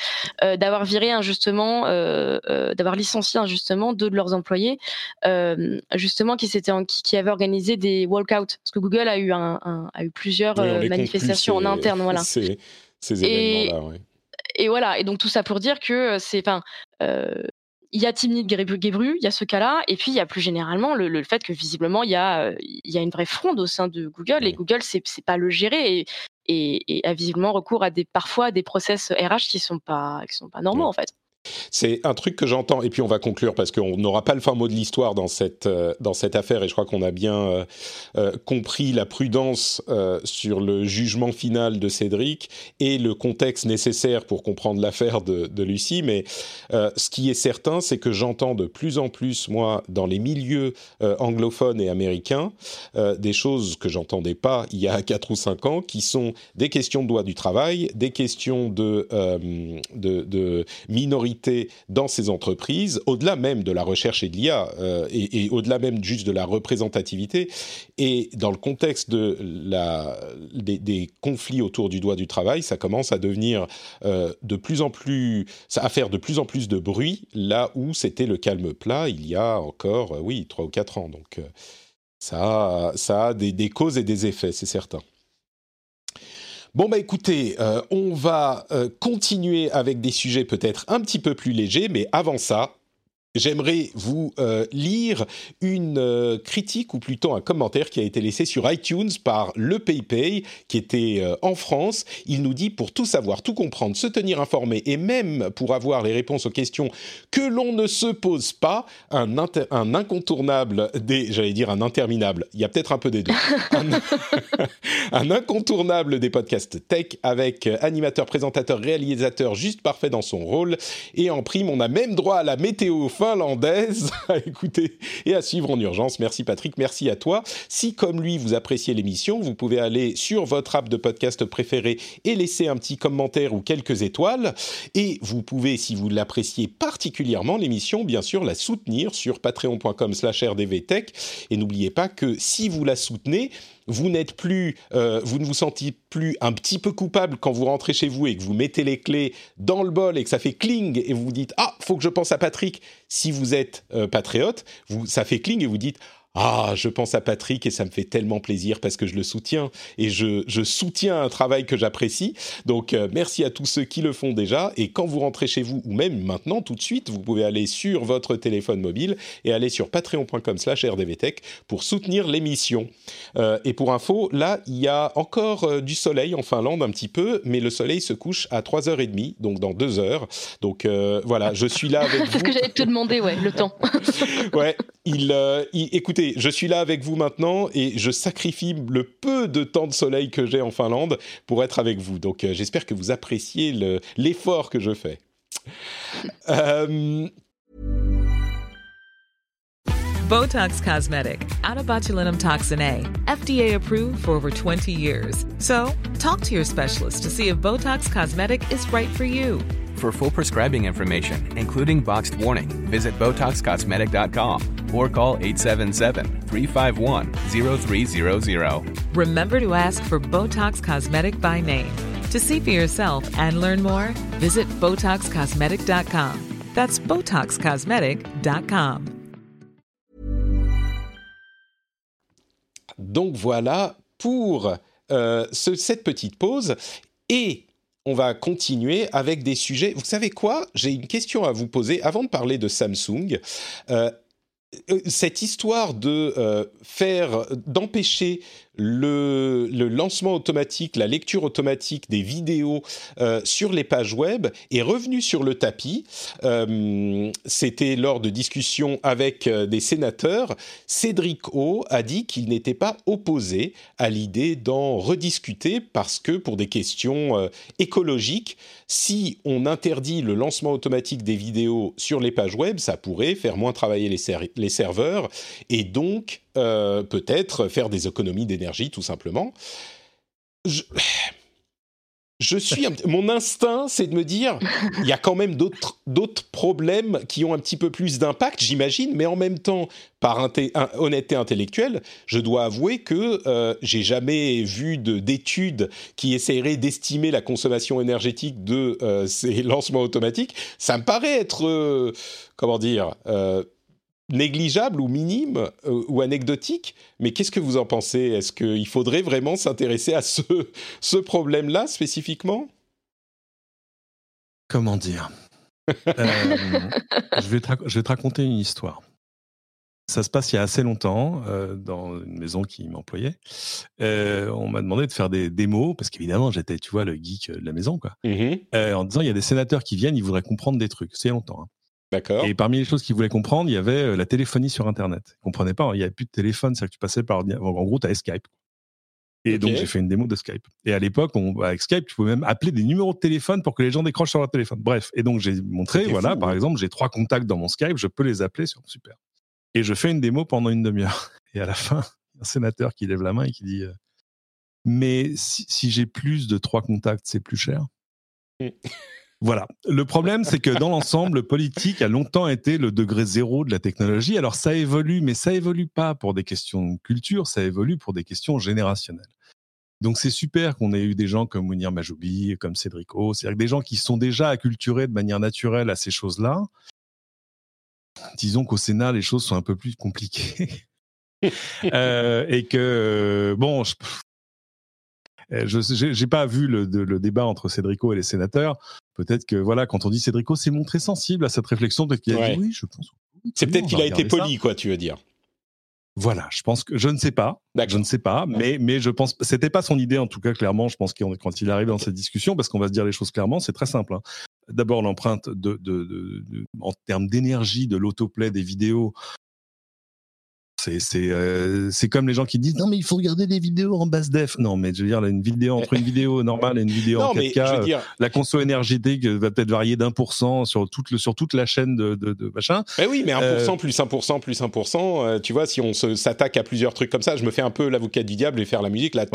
euh, d'avoir viré injustement, euh, d'avoir licencié injustement deux de leurs employés, justement qui s'étaient qui, qui, avaient organisé des walkouts, parce que Google a eu un, un a eu plusieurs manifestations en interne, voilà. Ces, ces événements-là. Et voilà, et donc tout ça pour dire que c'est, enfin, il y a Timnit Gebru, il y a ce cas-là, et puis il y a plus généralement le, le fait que visiblement il y a, il y a une vraie fronde au sein de Google, et Google c'est pas le gérer, et, et, et, a visiblement recours à des parfois à des process RH qui sont pas qui sont pas normaux en fait. C'est un truc que j'entends, et puis on va conclure parce qu'on n'aura pas le fin mot de l'histoire dans cette, euh, dans cette affaire, et je crois qu'on a bien euh, euh, compris la prudence sur le jugement final de Cédric et le contexte nécessaire pour comprendre l'affaire de, Lucie. Mais ce qui est certain, c'est que j'entends de plus en plus, moi, dans les milieux anglophones et américains, des choses que j'entendais pas il y a 4 ou 5 ans, qui sont des questions de droit du travail, des questions de, de, de minorité dans ces entreprises, au-delà même de la recherche et de l'IA, euh, et, au-delà même juste de la représentativité, et dans le contexte des, conflits autour du droit du travail, ça commence à devenir euh, de plus en plus, à faire de plus en plus de bruit, là où c'était le calme plat il y a encore, euh, oui, trois ou quatre ans. Donc ça, a des causes et des effets, c'est certain. Bon bah écoutez, euh, on va euh, continuer avec des sujets peut-être un petit peu plus légers, mais avant ça, j'aimerais vous euh, lire une euh, critique ou plutôt un commentaire qui a été laissé sur iTunes par le PayPay qui était euh, en France. Il nous dit pour tout savoir, tout comprendre, se tenir informé et même pour avoir les réponses aux questions que l'on ne se pose pas, un, un incontournable des, j'allais dire un interminable, il y a peut-être un peu des un, incontournable des podcasts tech avec animateur, présentateur, réalisateur juste parfait dans son rôle et en prime on a même droit à la météo finlandaise à écouter et à suivre en urgence. Merci Patrick, merci à toi. Si comme lui vous appréciez l'émission, vous pouvez aller sur votre app de podcast préféré et laisser un petit commentaire ou quelques étoiles. Et vous pouvez, si vous l'appréciez particulièrement, l'émission, bien sûr, la soutenir sur patreon.com slash rdvtech. Et n'oubliez pas que si vous la soutenez, vous n'êtes plus, euh, vous ne vous sentez plus un petit peu coupable quand vous rentrez chez vous et que vous mettez les clés dans le bol et que ça fait cling et vous vous dites ah faut que je pense à Patrick. Si vous êtes euh, patriote, ça fait cling et vous dites ah, je pense à Patrick et ça me fait tellement plaisir parce que je le soutiens et je, je soutiens un travail que j'apprécie. Donc euh, merci à tous ceux qui le font déjà. Et quand vous rentrez chez vous ou même maintenant tout de suite, vous pouvez aller sur votre téléphone mobile et aller sur patreon.com/rdvtech pour soutenir l'émission. Euh, et pour info, là il y a encore euh, du soleil en Finlande un petit peu, mais le soleil se couche à 3h30, donc dans 2 heures. Donc voilà, je suis là avec vous. C'est ce que j'allais te demander, ouais, le temps. ouais, il, il, écoutez, je suis là avec vous maintenant et je sacrifie le peu de temps de soleil que j'ai en Finlande pour être avec vous. Donc euh, j'espère que vous appréciez l'effort que je fais. Euh... Botox Cosmetic, out of botulinum toxin A, FDA approved for over 20 years. So, talk to your specialist to see if Botox Cosmetic is right for you. For full prescribing information, including boxed warning, visit BotoxCosmetic.com or call 877-351-0300. Remember to ask for Botox Cosmetic by name. To see for yourself and learn more, visit BotoxCosmetic.com. That's BotoxCosmetic.com. Donc voilà pour euh, ce, cette petite pause. Et on va continuer avec des sujets. Vous savez quoi? J'ai une question à vous poser avant de parler de Samsung. Euh, cette histoire de euh, faire, d'empêcher le, lancement automatique, la lecture automatique des vidéos euh, sur les pages web est revenu sur le tapis. Euh, C'était lors de discussions avec euh, des sénateurs. Cédric O a dit qu'il n'était pas opposé à l'idée d'en rediscuter parce que pour des questions écologiques, si on interdit le lancement automatique des vidéos sur les pages web, ça pourrait faire moins travailler les, ser les serveurs et donc euh, peut-être faire des économies d'énergie tout simplement. Je, je suis mon instinct, c'est de me dire, il y a quand même d'autres problèmes qui ont un petit peu plus d'impact, j'imagine, mais en même temps, par honnêteté intellectuelle, je dois avouer que euh, j'ai jamais vu d'études qui essaieraient d'estimer la consommation énergétique de euh, ces lancements automatiques. Ça me paraît être, euh, comment dire négligeable ou minime euh, ou anecdotique, mais qu'est-ce que vous en pensez? Est-ce qu'il faudrait vraiment s'intéresser à ce, ce problème-là spécifiquement? Comment dire? Euh, je, vais te, je, vais te, raconter une histoire. Ça se passe il y a assez longtemps, euh, dans une maison qui m'employait. Euh, on m'a demandé de faire des démos, parce qu'évidemment, j'étais, tu vois, le geek de la maison, quoi. Mm -hmm. en disant, il y a des sénateurs qui viennent, ils voudraient comprendre des trucs. C'est longtemps. Hein. D'accord. Et parmi les choses qu'ils voulaient comprendre, il y avait euh, la téléphonie sur Internet. Ils comprenaient pas, il n'y avait plus de téléphone, c'est-à-dire que tu passais par. En gros, tu avais Skype. Et okay. donc, j'ai fait une démo de Skype. Et à l'époque, avec Skype, tu pouvais même appeler des numéros de téléphone pour que les gens décrochent sur leur téléphone. Bref. Et donc, j'ai montré, voilà, fou, par ouais. exemple, j'ai trois contacts dans mon Skype, je peux les appeler sur super. Et je fais une démo pendant une demi-heure. Et à la fin, un sénateur qui lève la main et qui dit euh, Mais si, si j'ai plus de trois contacts, c'est plus cher Voilà. Le problème, c'est que dans l'ensemble, le politique a longtemps été le degré zéro de la technologie. Alors ça évolue, mais ça évolue pas pour des questions de culture, ça évolue pour des questions générationnelles. Donc c'est super qu'on ait eu des gens comme Mounir Majoubi, comme Cédric O, c'est-à-dire des gens qui sont déjà acculturés de manière naturelle à ces choses-là. Disons qu'au Sénat, les choses sont un peu plus compliquées. euh, et que, bon, je, je n'ai pas vu le, le, débat entre Cédrico et les sénateurs. Peut-être que voilà, quand on dit Cédrico, c'est montré sensible à cette réflexion. Peut-être qu'il a ouais. dit oui, je pense. C'est peut-être qu'il a été poli, ça. quoi, tu veux dire. Voilà, je pense que je ne sais pas, je ne sais pas, mais mais je pense c'était pas son idée en tout cas clairement. Je pense qu'il quand il arrive dans cette discussion, parce qu'on va se dire les choses clairement, c'est très simple. Hein. D'abord l'empreinte de, de, de, de, en termes d'énergie de l'autoplay des vidéos c'est euh, comme les gens qui disent non mais il faut regarder des vidéos en basse def. Non mais je veux dire une vidéo entre une vidéo normale et une vidéo non, en 4K, dire... la conso énergétique va peut-être varier d'un pour cent sur toute le, sur toute la chaîne de, de, de machin. Mais oui mais 1% euh... plus 1% plus 1%, euh, tu vois si on s'attaque à plusieurs trucs comme ça, je me fais un peu l'avocat du diable et faire la musique la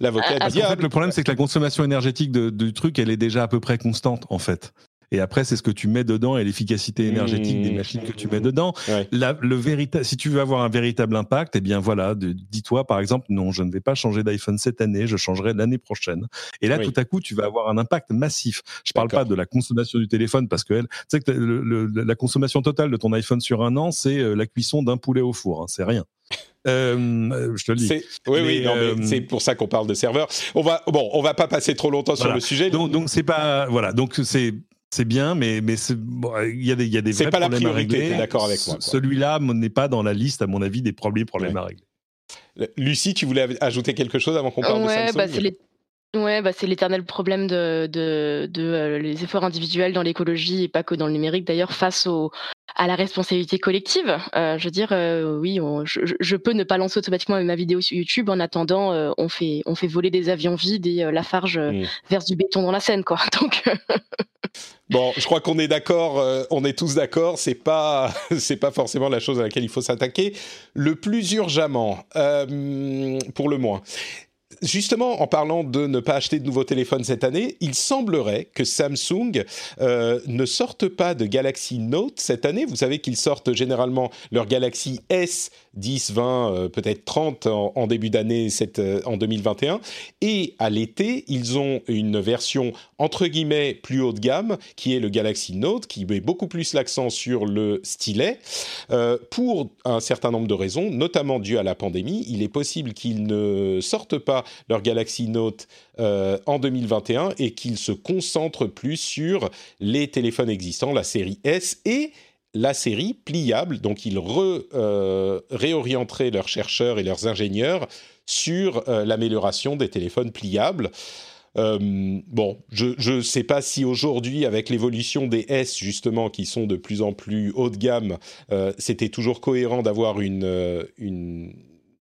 l'avocat du diable. En fait, le problème c'est que la consommation énergétique de, du truc elle est déjà à peu près constante en fait. Et après c'est ce que tu mets dedans et l'efficacité énergétique des Mmh. machines que tu mets dedans. Ouais. La- le véritable, si tu veux avoir un véritable impact, eh bien voilà, dis-toi par exemple, non, je ne vais pas changer d'iPhone cette année, je changerai l'année prochaine. Et là, Oui. tout à coup, tu vas avoir un impact massif. Je parle D'accord. pas de la consommation du téléphone parce que elle, tu sais que le- le- la consommation totale de ton iPhone sur un an, c'est euh, la cuisson d'un poulet au four, hein, c'est rien. Euh, je te le dis. Oui, oui, Mais, euh, c'est pour ça qu'on parle de serveur. On va, bon, on va pas passer trop longtemps sur le sujet. Donc, donc c'est pas voilà, donc c'est c'est bien, mais mais c'est- bon, il y a des il y a des C'est vrais pas la problèmes à priorité, régler. t'es d'accord avec moi, Celui-là n'est pas dans la liste, à mon avis, des premiers problèmes Ouais. à régler. Lucie, tu voulais ajouter quelque chose avant qu'on parle ouais, de Samsung bah, c'est les- Ouais, bah, c'est l'éternel problème de, de, de, euh, les efforts individuels dans l'écologie et pas que dans le numérique d'ailleurs face au, à la responsabilité collective. Euh, je veux dire, euh, oui, on- je, peux ne pas lancer automatiquement ma vidéo sur YouTube. En attendant, on, fait, on fait voler des avions vides et Lafarge euh, Mm. verse du béton dans la Seine, quoi. Donc, Bon, je crois qu'on est d'accord, on est tous d'accord, c'est pas, c'est pas forcément la chose à laquelle il faut s'attaquer le plus urgemment, pour le moins. Justement, en parlant de ne pas acheter de nouveaux téléphones cette année, il semblerait que Samsung euh, ne sorte pas de Galaxy Note cette année. Vous savez qu'ils sortent généralement leur Galaxy S 10, 20, euh, peut-être 30 en, début d'année euh, en 2021. Et à l'été, ils ont une version entre guillemets plus haut de gamme qui est le Galaxy Note, qui met beaucoup plus l'accent sur le stylet. Euh, pour un certain nombre de raisons, notamment dû à la pandémie, il est possible qu'ils ne sortent pas leur Galaxy Note euh, en 2021 et qu'ils se concentrent plus sur les téléphones existants, la série S et la série pliable. Donc ils re, euh, réorienteraient leurs chercheurs et leurs ingénieurs sur euh, l'amélioration des téléphones pliables. Bon, je ne sais pas si aujourd'hui, avec l'évolution des S, justement, qui sont de plus en plus haut de gamme, c'était toujours cohérent d'avoir une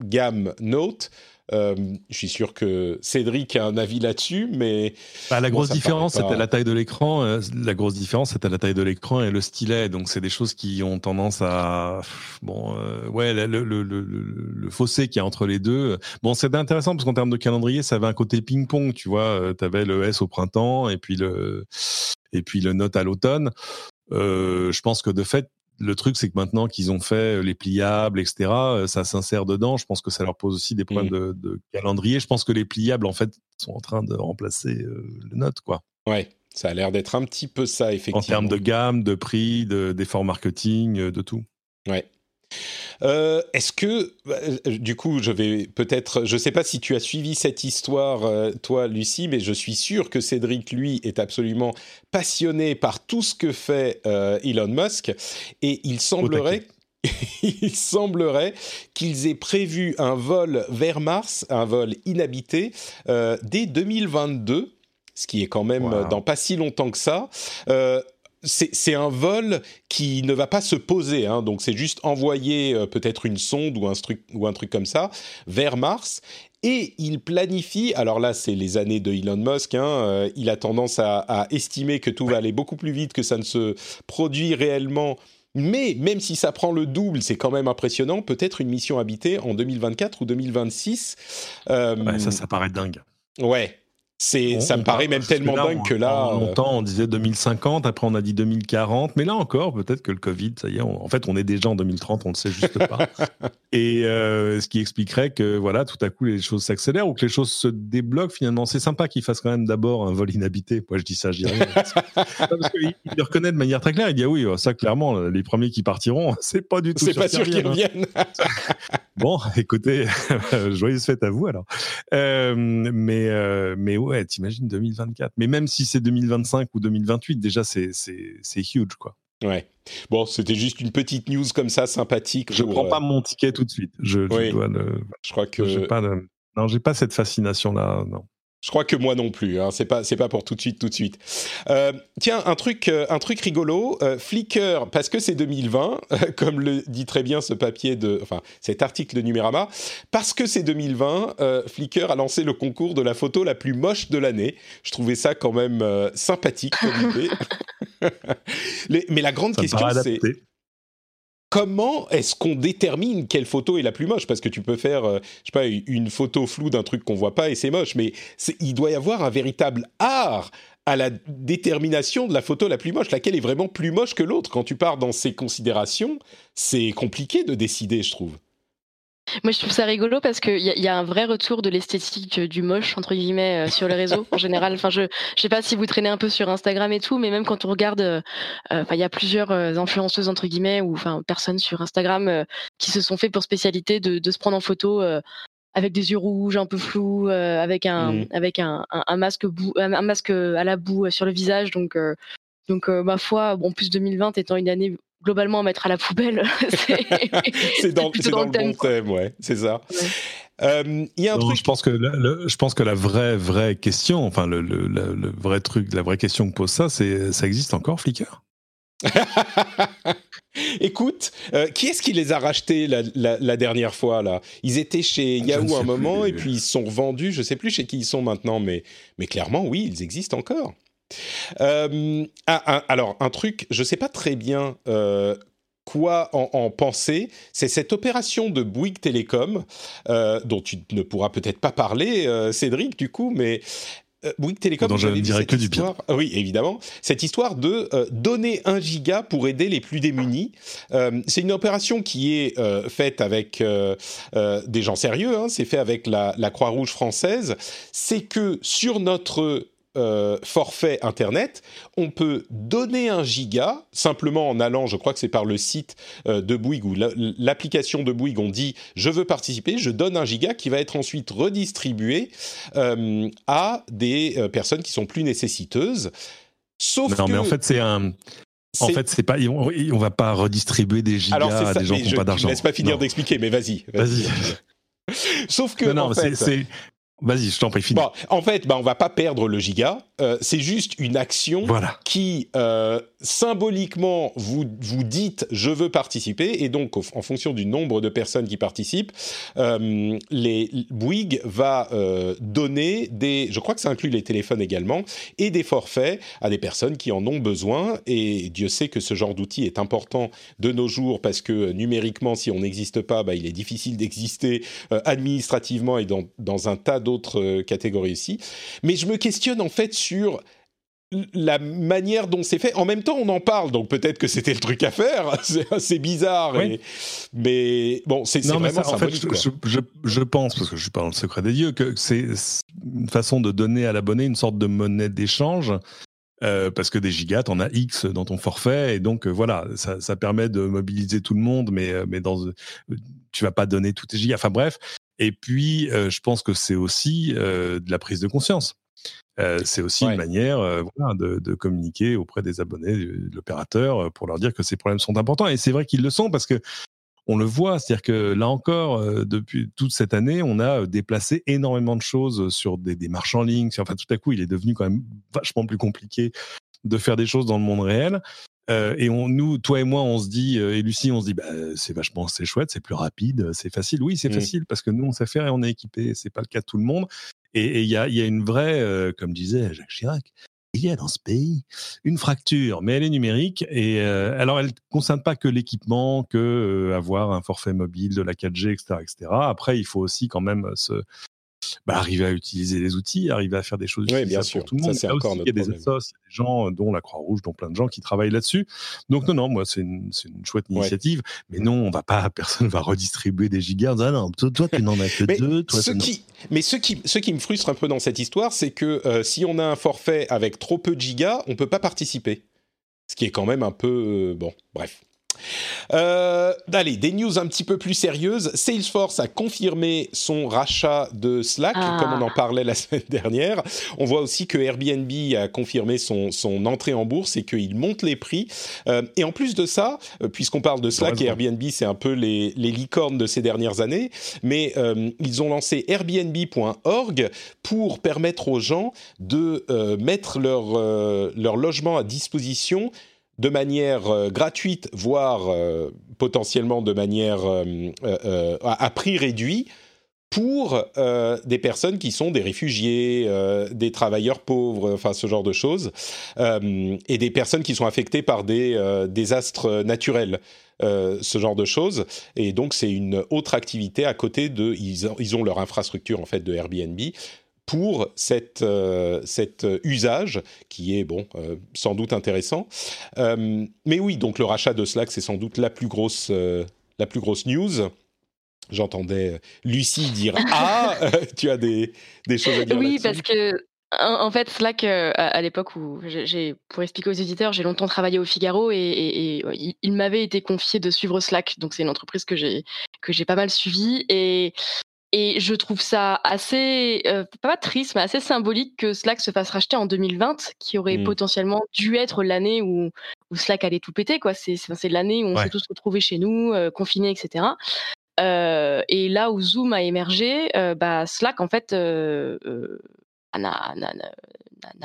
gamme Note. Euh, je suis sûr que Cédric a un avis là-dessus, mais Bah, la grosse différence, pas- c'était la taille de l'écran. euh, la grosse différence, c'était la taille de l'écran et le stylet. Donc, c'est des choses qui ont tendance à, bon, euh, ouais, le, le, le, le, le fossé qu'il y a entre les deux. Bon, c'était intéressant parce qu'en termes de calendrier, ça avait un côté ping-pong. Tu vois, tu avais le S au printemps et puis le, et puis le Note à l'automne. Euh, je pense que de fait, le truc, c'est que maintenant qu'ils ont fait les pliables, etc., euh, ça s'insère dedans. Je pense que ça leur pose aussi des problèmes de, de calendrier. Je pense que les pliables, en fait, sont en train de remplacer euh, le Note, quoi. ouais, ça a l'air d'être un petit peu ça, effectivement. En termes de gamme, de prix, de- d'efforts marketing, euh, de tout. Ouais. Euh, Est-ce que, euh, du coup, je vais peut-être, je ne sais pas si tu as suivi cette histoire, euh, toi, Lucie, mais je suis sûr que Cédric, lui, est absolument passionné par tout ce que fait euh, Elon Musk, et il semblerait. Il semblerait qu'ils aient prévu un vol vers Mars, un vol inhabité, euh, dès 2022, ce qui est quand même Wow. euh, dans pas si longtemps que ça. Euh, c'est un vol qui ne va pas se poser, hein, donc c'est juste envoyer euh, peut-être une sonde ou un, truc, ou un truc comme ça vers Mars. Et il planifie, alors là c'est les années de Elon Musk, hein, euh, il a tendance à, à estimer que tout va aller beaucoup plus vite que ça ne se produit réellement. Mais même si ça prend le double, c'est quand même impressionnant. Peut-être une mission habitée en 2024 ou 2026. Euh, Ouais, ça, ça paraît dingue. ouais. C'est, ça me paraît parle- même tellement là, dingue que là. euh, Longtemps, on disait 2050, après on a dit 2040, mais là encore, peut-être que le Covid, ça y est, on- en fait, on est déjà en 2030, on le sait juste pas. Et euh, ce qui expliquerait que, voilà, tout à coup, les choses s'accélèrent ou que les choses se débloquent finalement. C'est sympa qu'il fasse quand même d'abord un vol inhabité. Moi, je dis ça, je dis rien. Parce qu'il il le reconnaît de manière très claire. Il dit, ah oui, ça, clairement, les premiers qui partiront, c'est pas du tout c'est pas sûr qu'ils qu'ils reviennent, hein. Bon, écoutez, joyeuse fête à vous alors. Euh, mais euh, mais ouais, t'imagines 2024. Mais même si c'est 2025 ou 2028, déjà c'est huge quoi. Ouais. Bon, c'était juste une petite news comme ça, sympathique. Je pour, prends euh, pas mon ticket tout de suite. Je, je Oui. dois le. Je crois que pas Non, j'ai pas cette fascination là. Non. Je crois que moi non plus. Hein. C'est pas c'est pas pour tout de suite tout de suite. Euh, tiens, un truc euh, un truc rigolo. euh, Flickr parce que c'est 2020, euh, comme le dit très bien ce papier de enfin cet article de Numérama. Parce que c'est 2020, euh, Flickr a lancé le concours de la photo la plus moche de l'année. Je trouvais ça quand même sympathique comme idée. Les- mais la grande Ça question c'est. Comment est-ce qu'on détermine quelle photo est la plus moche? Parce que tu peux faire, euh, je sais pas, une photo floue d'un truc qu'on voit pas et c'est moche, mais il doit y avoir un véritable art à la détermination de la photo la plus moche, laquelle est vraiment plus moche que l'autre? Quand tu pars dans ces considérations, c'est compliqué de décider, je trouve. Moi, je trouve ça rigolo parce qu'il y, y, a un vrai retour de l'esthétique du moche, entre guillemets, euh, sur les réseaux en général. Enfin, je ne sais pas si vous traînez un peu sur Instagram et tout, mais même quand on regarde, euh, il y a plusieurs euh, influenceuses, entre guillemets, ou enfin, personnes sur Instagram qui se sont fait pour spécialité de, de se prendre en photo avec des yeux rouges, un peu flous, avec, un, mmh. avec un, un, un masque, bou un masque à la boue sur le visage. Donc, donc ma foi, bon, plus 2020 étant une année globalement à mettre à la poubelle. c'est dans, dans, le, bon thème, ouais, c'est ça. Euh, y a un truc... Je pense que la, je pense que la vraie vraie question, enfin le, le, le, vrai truc, la vraie question que pose ça, c'est ça existe encore Flickr? Écoute, euh, qui est-ce qui les a rachetés la, la, la, dernière fois là? Ils étaient chez Yahoo un moment plus. et puis ils sont revendus. Je sais plus chez qui ils sont maintenant, mais mais clairement oui, ils existent encore. Euh, ah, alors, un truc, je ne sais pas très bien euh, quoi en, en penser, c'est cette opération de Bouygues Télécom, euh, dont tu ne pourras peut-être pas parler, Cédric, du coup, mais Bouygues Télécom, dont je ne dirais que du bien. Oui, évidemment. Cette histoire de euh, donner un giga pour aider les plus démunis. Euh, c'est une opération qui est euh, faite avec des gens sérieux. Hein, c'est fait avec la, la Croix-Rouge française. C'est que sur notre euh, forfait Internet, on peut donner un giga simplement en allant, je crois que c'est par le site euh, de Bouygues ou l'application de Bouygues, on dit je veux participer, je donne un giga qui va être ensuite redistribué euh, à des personnes qui sont plus nécessiteuses. Sauf non, que mais en fait c'est un en fait, c'est pas, on, on, va pas redistribuer des gigas Alors, ça, à des gens qui n'ont pas d'argent. Laisse pas finir d'expliquer, mais vas-y. Vas-y. Vas Sauf que non, non, en fait, Vas-y, je t'en prie, finis. Bon, en fait, bah, on va pas perdre le giga. Euh, c'est juste une action voilà. qui euh, symboliquement vous vous dites je veux participer et donc en fonction du nombre de personnes qui participent, euh, les Bouygues va euh, donner des, je crois que ça inclut les téléphones également et des forfaits à des personnes qui en ont besoin et Dieu sait que ce genre d'outil est important de nos jours parce que numériquement si on n'existe pas, bah, il est difficile d'exister euh, administrativement et dans, dans un tas d'autres catégories aussi. Mais je me questionne en fait sur la manière dont c'est fait. En même temps, on en parle, donc peut-être que c'était le truc à faire. C'est assez bizarre, oui. et... mais bon, c'est vraiment ça. En fait, je, je, je, pense, parce que je suis pas dans le secret des dieux, que c'est une façon de donner à l'abonné une sorte de monnaie d'échange. Euh, parce que des gigas, t'en as X dans ton forfait, et donc euh, voilà, ça, ça, permet de mobiliser tout le monde, mais, euh, mais dans, tu vas pas donner tous tes gigas. Enfin bref. Et puis, je pense que c'est aussi de la prise de conscience. Euh, c'est aussi ouais. une manière euh, voilà, de, de, communiquer auprès des abonnés de l'opérateur pour leur dire que ces problèmes sont importants. Et c'est vrai qu'ils le sont parce que on le voit, c'est-à-dire que là encore, euh, depuis toute cette année, on a déplacé énormément de choses sur des, des marches en ligne. Enfin, tout à coup, il est devenu quand même vachement plus compliqué de faire des choses dans le monde réel. Euh, et on, nous, toi et moi, on se dit, euh, et Lucie, on se dit, bah, c'est vachement, c'est chouette, c'est plus rapide, c'est facile. Oui, c'est mmh. facile parce que nous, on sait faire et on est équipé. C'est pas le cas de tout le monde. Et il y a, une vraie, euh, comme disait Jacques Chirac, il y a dans ce pays une fracture, mais elle est numérique. Et euh, alors, elle ne concerne pas que l'équipement, que euh, avoir un forfait mobile, de la 4G, etc., etc. Après, il faut aussi quand même se, bah, arriver à utiliser les outils, arriver à faire des choses oui, bien sûr. pour tout le monde. Ça, encore il y a des assos, des gens, dont la Croix-Rouge, dont plein de gens qui travaillent là-dessus. Donc non, non, moi c'est une, une, chouette initiative, ouais. mais non, on va pas, personne va redistribuer des gigas. Ah non, toi, toi tu n'en as que mais deux. Toi, ce qui, mais ce qui, ce qui me frustre un peu dans cette histoire, c'est que euh, si on a un forfait avec trop peu de gigas, on peut pas participer. Ce qui est quand même un peu euh, bon. Bref. Euh, allez, des news un petit peu plus sérieuses. Salesforce a confirmé son rachat de Slack, ah. comme on en parlait la semaine dernière. On voit aussi que Airbnb a confirmé son, son entrée en bourse et qu'il monte les prix. Euh, et en plus de ça, euh, puisqu'on parle de Slack et Airbnb, c'est un peu les, les, licornes de ces dernières années, mais euh, ils ont lancé Airbnb.org pour permettre aux gens de euh, mettre leur, euh, leur logement à disposition de manière euh, gratuite, voire euh, potentiellement de manière euh, à, prix réduit pour des personnes qui sont des réfugiés, des travailleurs pauvres, enfin ce genre de choses, et des personnes qui sont affectées par des désastres naturels. Ce genre de choses. Et donc, c'est une autre activité à côté de. Ils, ils, ont leur infrastructure, en fait, de Airbnb pour cette, cet usage qui est bon, sans doute intéressant. mais oui, donc le rachat de Slack, c'est sans doute la plus grosse, la plus grosse news. J'entendais Lucie dire Ah, tu as des, des choses à dire. Oui, parce que en fait, Slack, à, l'époque où j'ai, pour expliquer aux éditeurs, j'ai longtemps travaillé au Figaro et, il, m'avait été confié de suivre Slack. Donc c'est une entreprise que j'ai que j'ai pas mal suivie et et je trouve ça assez pas triste, mais assez symbolique que Slack se fasse racheter en 2020, qui aurait mmh. potentiellement dû être l'année où, où Slack allait tout péter. Quoi, c'est, l'année où on s'est tous retrouvés chez nous, confinés, etc. et là où Zoom a émergé, bah, Slack en fait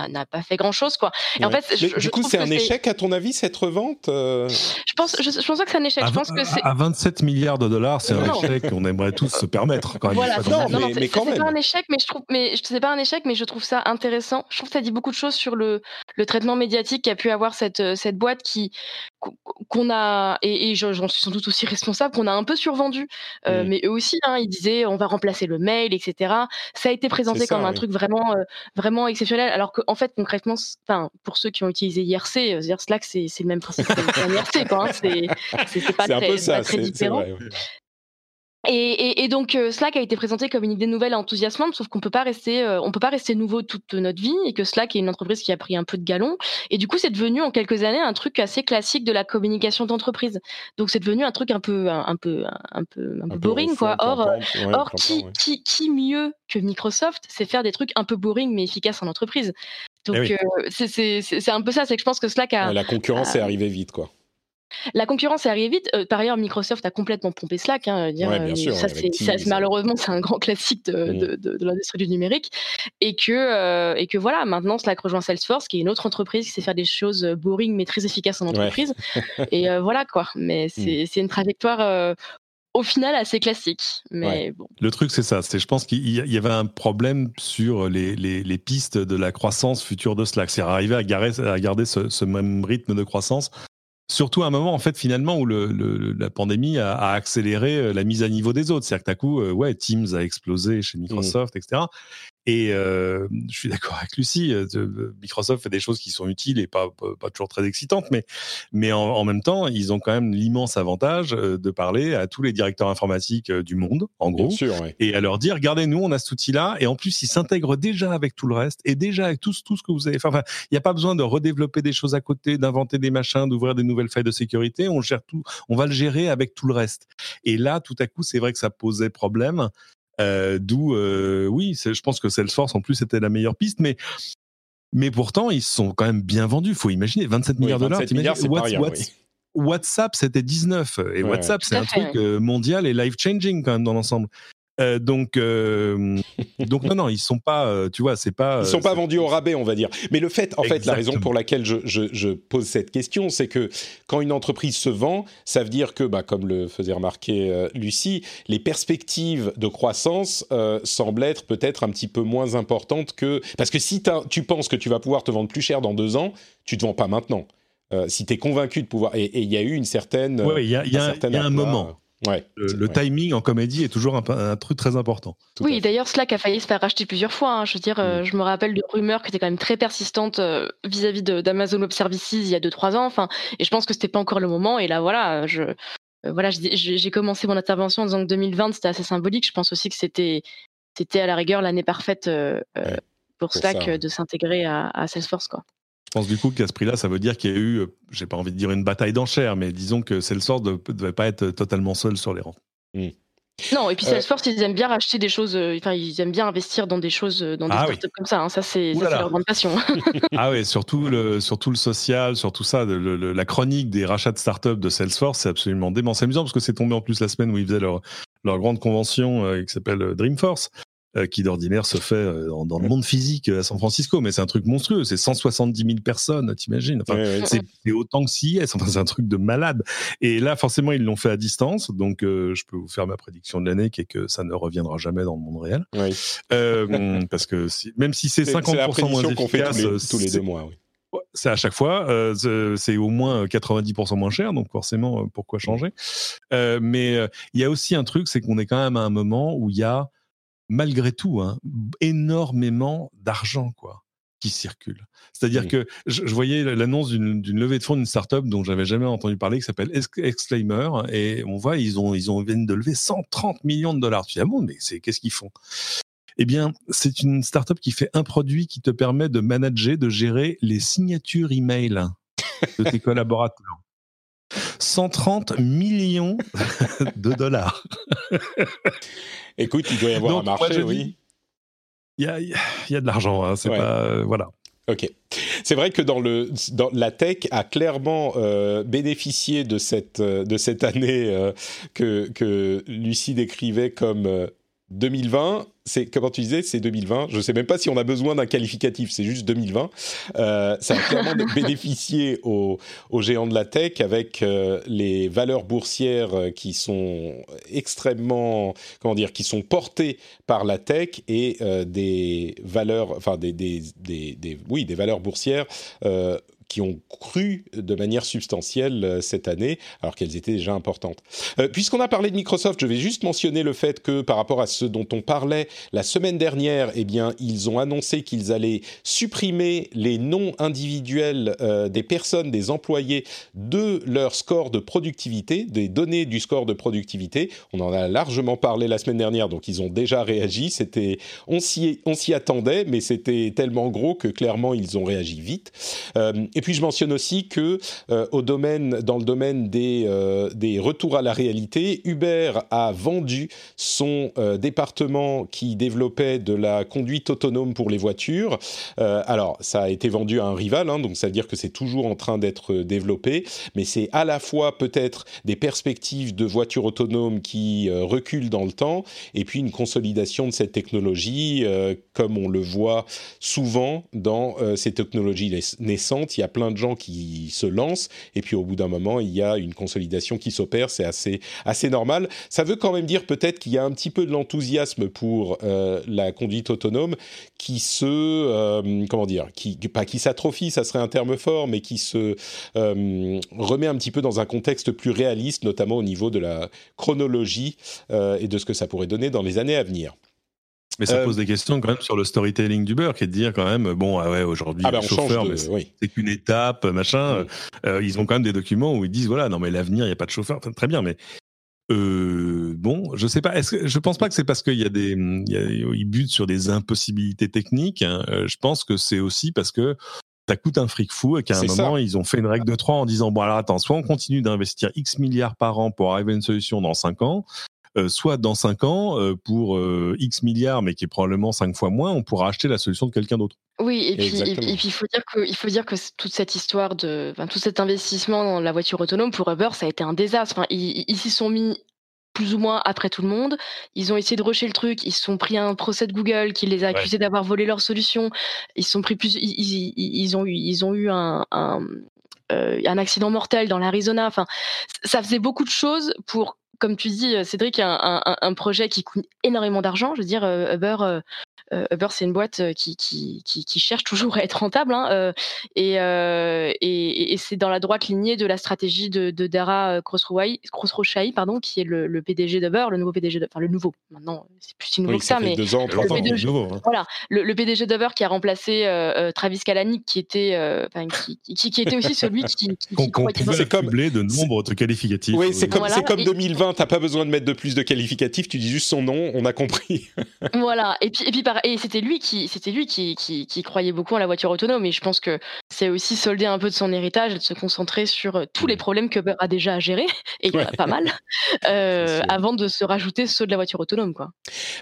n'a pas fait grand chose quoi. Et en fait, du coup, c'est un échec à ton avis cette revente euh Je pense, je, pense pas que c'est un échec. À, je pense que c'est à 27 milliards de dollars, c'est un échec qu'on aimerait tous se permettre. Quand même. Voilà, non, mais, mais, quand même. C'est pas un échec, mais je trouve, mais c'est pas un échec, mais je trouve ça intéressant. Je trouve que ça dit beaucoup de choses sur le, le traitement médiatique qu'a pu avoir cette, cette boîte qui qu'on a et, j'en suis sans doute aussi responsable qu'on a un peu survendu. Euh, mais eux aussi, hein, ils disaient on va remplacer le mail, etc. Ça a été présenté comme un truc vraiment euh, vraiment exceptionnel. Alors qu'en fait, concrètement, enfin, pour ceux qui ont utilisé IRC, euh, dire Slack, c'est le même principe qu'un IRC, quoi. Hein, c'est pas, très, pas très différent. Vrai, et, et, donc euh, Slack a été présenté comme une idée nouvelle et enthousiasmante, sauf qu'on peut pas rester, euh, on peut pas rester nouveau toute notre vie, et que Slack est une entreprise qui a pris un peu de galon. Et du coup, c'est devenu en quelques années un truc assez classique de la communication d'entreprise. Donc c'est devenu un truc un peu, un, peu, un peu, un, peu boring, quoi. Or, euh, or qui, qui, qui mieux que Microsoft, c'est faire des trucs un peu boring mais efficaces en entreprise? Donc eh c'est un peu ça, c'est que je pense que Slack a la concurrence est arrivée vite, quoi. La concurrence est arrivée vite. Euh, par ailleurs, Microsoft a complètement pompé Slack. Hein, dire, euh, ça, c'est, malheureusement, c'est un grand classique de, mmh. l'industrie du numérique. Et que, euh, et que voilà, maintenant, Slack rejoint Salesforce, qui est une autre entreprise qui sait faire des choses boring mais très efficaces en entreprise. et voilà quoi. Mais mmh. c'est, une trajectoire au final assez classique. Mais bon. Le truc, c'est ça. C'est, je pense qu'il y avait un problème sur les, les, pistes de la croissance future de Slack. C'est arriver à, à garder ce, ce, même rythme de croissance Surtout à un moment, en fait, finalement, où le, la pandémie a, a, accéléré euh, la mise à niveau des autres. C'est-à-dire que, d'un coup, euh, ouais, Teams a explosé chez mmh. Microsoft, etc. Et euh, je suis d'accord avec Lucie, euh, Microsoft fait des choses qui sont utiles et pas, pas, toujours très excitantes, mais, mais en, même temps, ils ont quand même l'immense avantage euh, de parler à tous les directeurs informatiques du monde, en gros, et à leur dire, regardez, nous, on a cet outil-là, et en plus, ils s'intègrent déjà avec tout le reste, et déjà avec tout, tout ce que vous avez fait. Enfin, il n'y a pas besoin de redévelopper des choses à côté, d'inventer des machins, d'ouvrir des nouvelles failles de sécurité, on gère tout, on va le gérer avec tout le reste. Et là, tout à coup, c'est vrai que ça posait problème. Euh, d'où, euh, oui, je pense que Salesforce en plus était la meilleure piste, mais mais pourtant ils sont quand même bien vendus. Faut imaginer 27 milliards de dollars. WhatsApp, c'était 19 et WhatsApp, c'est un truc euh, mondial et life changing quand même dans l'ensemble. Euh, donc, euh, donc non, non, ils sont pas, euh, tu vois, c'est pas. Ils sont pas vendus au rabais, on va dire. Mais le fait, en fait, la raison pour laquelle je, je, pose cette question, c'est que quand une entreprise se vend, ça veut dire que, bah, comme le faisait remarquer Lucie, les perspectives de croissance semblent être peut-être un petit peu moins importantes que parce que si tu penses que tu vas pouvoir te vendre plus cher dans deux ans, tu te vends pas maintenant. si tu es convaincu de pouvoir, et il y a eu une certaine, oui, il y a, y a un moment. Ouais, le, timing en comédie est toujours un, truc très important. oui, d'ailleurs, Slack a failli se faire racheter plusieurs fois. Hein. Je veux dire, euh, mm. je me rappelle de rumeurs qui étaient quand même très persistantes euh, vis-à-vis d'Amazon Web Services il y a 2-3 ans. Enfin, et je pense que c'était pas encore le moment. Et là, voilà, je, euh, voilà, j'ai commencé mon intervention en disant que 2020 c'était assez symbolique. Je pense aussi que c'était, c'était à la rigueur l'année parfaite pour Slack de s'intégrer à, à Salesforce, quoi. Je pense du coup qu'à ce prix-là, ça veut dire qu'il y a eu, euh, j'ai pas envie de dire une bataille d'enchères, mais disons que Salesforce ne devait pas être totalement seul sur les rangs. Hmm. Non, et puis euh, Salesforce, ils aiment bien racheter des choses, euh, enfin, ils aiment bien investir dans des choses, dans des ah startups comme ça. Hein. ça, c'est leur grande passion. ah oui, surtout le, surtout le social, surtout ça, la chronique des rachats de startups de Salesforce, c'est absolument dément. C'est amusant parce que c'est tombé en plus la semaine où ils faisaient leur, leur grande convention qui s'appelle Dreamforce. Euh, qui d'ordinaire se fait euh, dans, le monde physique à San Francisco, mais c'est un truc monstrueux. C'est 170 000 personnes, t'imagines enfin, C'est autant que CIS. Enfin, c'est un truc de malade. Et là, forcément, ils l'ont fait à distance. Donc, euh, je peux vous faire ma prédiction de l'année, qui est que ça ne reviendra jamais dans le monde réel. parce que même si c'est 50% moins efficace, fait tous les, deux mois. Oui. C'est à chaque fois, c'est au moins 90% moins cher, donc forcément, pourquoi changer? Mais il y a aussi un truc, c'est qu'on est quand même à un moment où il y a malgré tout, hein, énormément d'argent, quoi qui circule. C'est-à-dire que je, voyais l'annonce d'une levée de fonds d'une startup dont j'avais jamais entendu parler, qui s'appelle Exclaimer, et on voit ils ont ils ont viennent de lever 130 millions de dollars. Tu dis ah bon, mais c'est qu'est-ce qu'ils font? Eh bien, c'est une startup qui fait un produit qui te permet de manager, de gérer les signatures email de tes collaborateurs. 130 millions de dollars. Écoute, il doit y avoir un marché, oui. Il y a, de l'argent, hein, c'est pas. Euh, voilà. Ok. C'est vrai que dans le dans la tech a clairement euh, bénéficié de cette euh, de cette année que que Lucie décrivait comme 2020, c'est comment tu disais, c'est 2020. Je ne sais même pas si on a besoin d'un qualificatif, c'est juste 2020. Euh, ça a clairement bénéficié aux, géants de la tech avec euh, les valeurs boursières euh, qui sont extrêmement, comment dire, qui sont portées par la tech et des valeurs, enfin des, des, des, oui, des valeurs boursières qui ont cru de manière substantielle euh, cette année, alors qu'elles étaient déjà importantes. Euh, puisqu'on a parlé de Microsoft, je vais juste mentionner le fait que par rapport à ce dont on parlait la semaine dernière, eh bien, ils ont annoncé qu'ils allaient supprimer les noms individuels euh, des personnes, des employés de leur score de productivité, des données du score de productivité. On en a largement parlé la semaine dernière, donc ils ont déjà réagi. C'était, on s'y, attendait, mais c'était tellement gros que clairement ils ont réagi vite. Et puis je mentionne aussi que euh, au domaine, dans le domaine des, euh, des retours à la réalité, Uber a vendu son euh, département qui développait de la conduite autonome pour les voitures. alors ça a été vendu à un rival, hein, donc ça veut dire que c'est toujours en train d'être développé, mais c'est à la fois peut-être des perspectives de voitures autonomes qui reculent dans le temps, et puis une consolidation de cette technologie, comme on le voit souvent dans ces technologies naissantes. Plein de gens qui se lancent et puis au bout d'un moment, il y a une consolidation qui s'opère. C'est assez, assez normal. Ça veut quand même dire peut-être qu'il y a un petit peu de l'enthousiasme pour euh, la conduite autonome qui se, euh, comment dire, qui, pas qui s'atrophie, ça serait un terme fort, mais qui se euh, remet un petit peu dans un contexte plus réaliste, notamment au niveau de la chronologie et de ce que ça pourrait donner dans les années à venir. Mais ça euh, pose des questions quand même sur le storytelling d'Uber, qui est de dire quand même, bon, ah ouais, aujourd'hui, ah ben, chauffeur, c'est qu'une étape, machin. Euh, ils ont quand même des documents où ils disent, voilà, non, mais l'avenir, il n'y a pas de chauffeur. très bien, mais euh, bon, je sais pas. Est-ce que, je pense pas que c'est parce qu'il y a des, ils butent sur des impossibilités techniques. Hein. Je pense que c'est aussi parce que ça coûte un fric fou et qu'à un moment ils ont fait une règle de trois en disant bon alors attends, soit on continue d'investir X milliards par an pour arriver à une solution dans cinq ans, soit dans 5 ans, euh, pour euh, X milliards, mais qui est probablement 5 fois moins, on pourra acheter la solution de quelqu'un d'autre. Oui, et puis, il faut dire que, il faut dire que toute cette histoire de, enfin, tout cet investissement dans la voiture autonome pour Uber, ça a été un désastre. Enfin, ils s'y sont mis plus ou moins après tout le monde. Ils ont essayé de rusher le truc. Ils se sont pris un procès de Google qui les a accusés d'avoir volé leur solution. Ils sont pris plus. Ils, ont eu, ils ont eu un, un, un accident mortel dans l'Arizona. Enfin, ça faisait beaucoup de choses pour comme tu dis, euh, Cédric, un, un, un projet qui coûte énormément d'argent. Je veux dire, euh, Uber, euh, euh, Uber, c'est une boîte euh, qui, qui, qui, cherche toujours à être rentable, hein, euh, et, et, et c'est dans la droite lignée de la stratégie de, de Dara Khosrowshahi, pardon, qui est le, le PDG d'Uber, le nouveau PDG, de, enfin le nouveau. Maintenant, c'est plus si nouveau que ça, mais deux ans, le, PDG, nouveau, hein. voilà, le, PDG d'Uber qui a remplacé Travis Kalanick, qui était, qui, qui, qui, était aussi celui qui, qui, C'est comme de nombre de qualificatifs. Oui, c'est comme, c'est comme 2020. T'as pas besoin de mettre de plus de qualificatifs. Tu dis juste son nom, on a compris. voilà. Et puis, et puis et c'était lui qui, c'était lui qui, qui, croyait beaucoup en la voiture autonome. Et je pense que c'est aussi solder un peu de son héritage et de se concentrer sur euh, tous les problèmes que Uber a déjà à gérer, et il y en a pas mal, euh, avant de se rajouter ceux de la voiture autonome, quoi.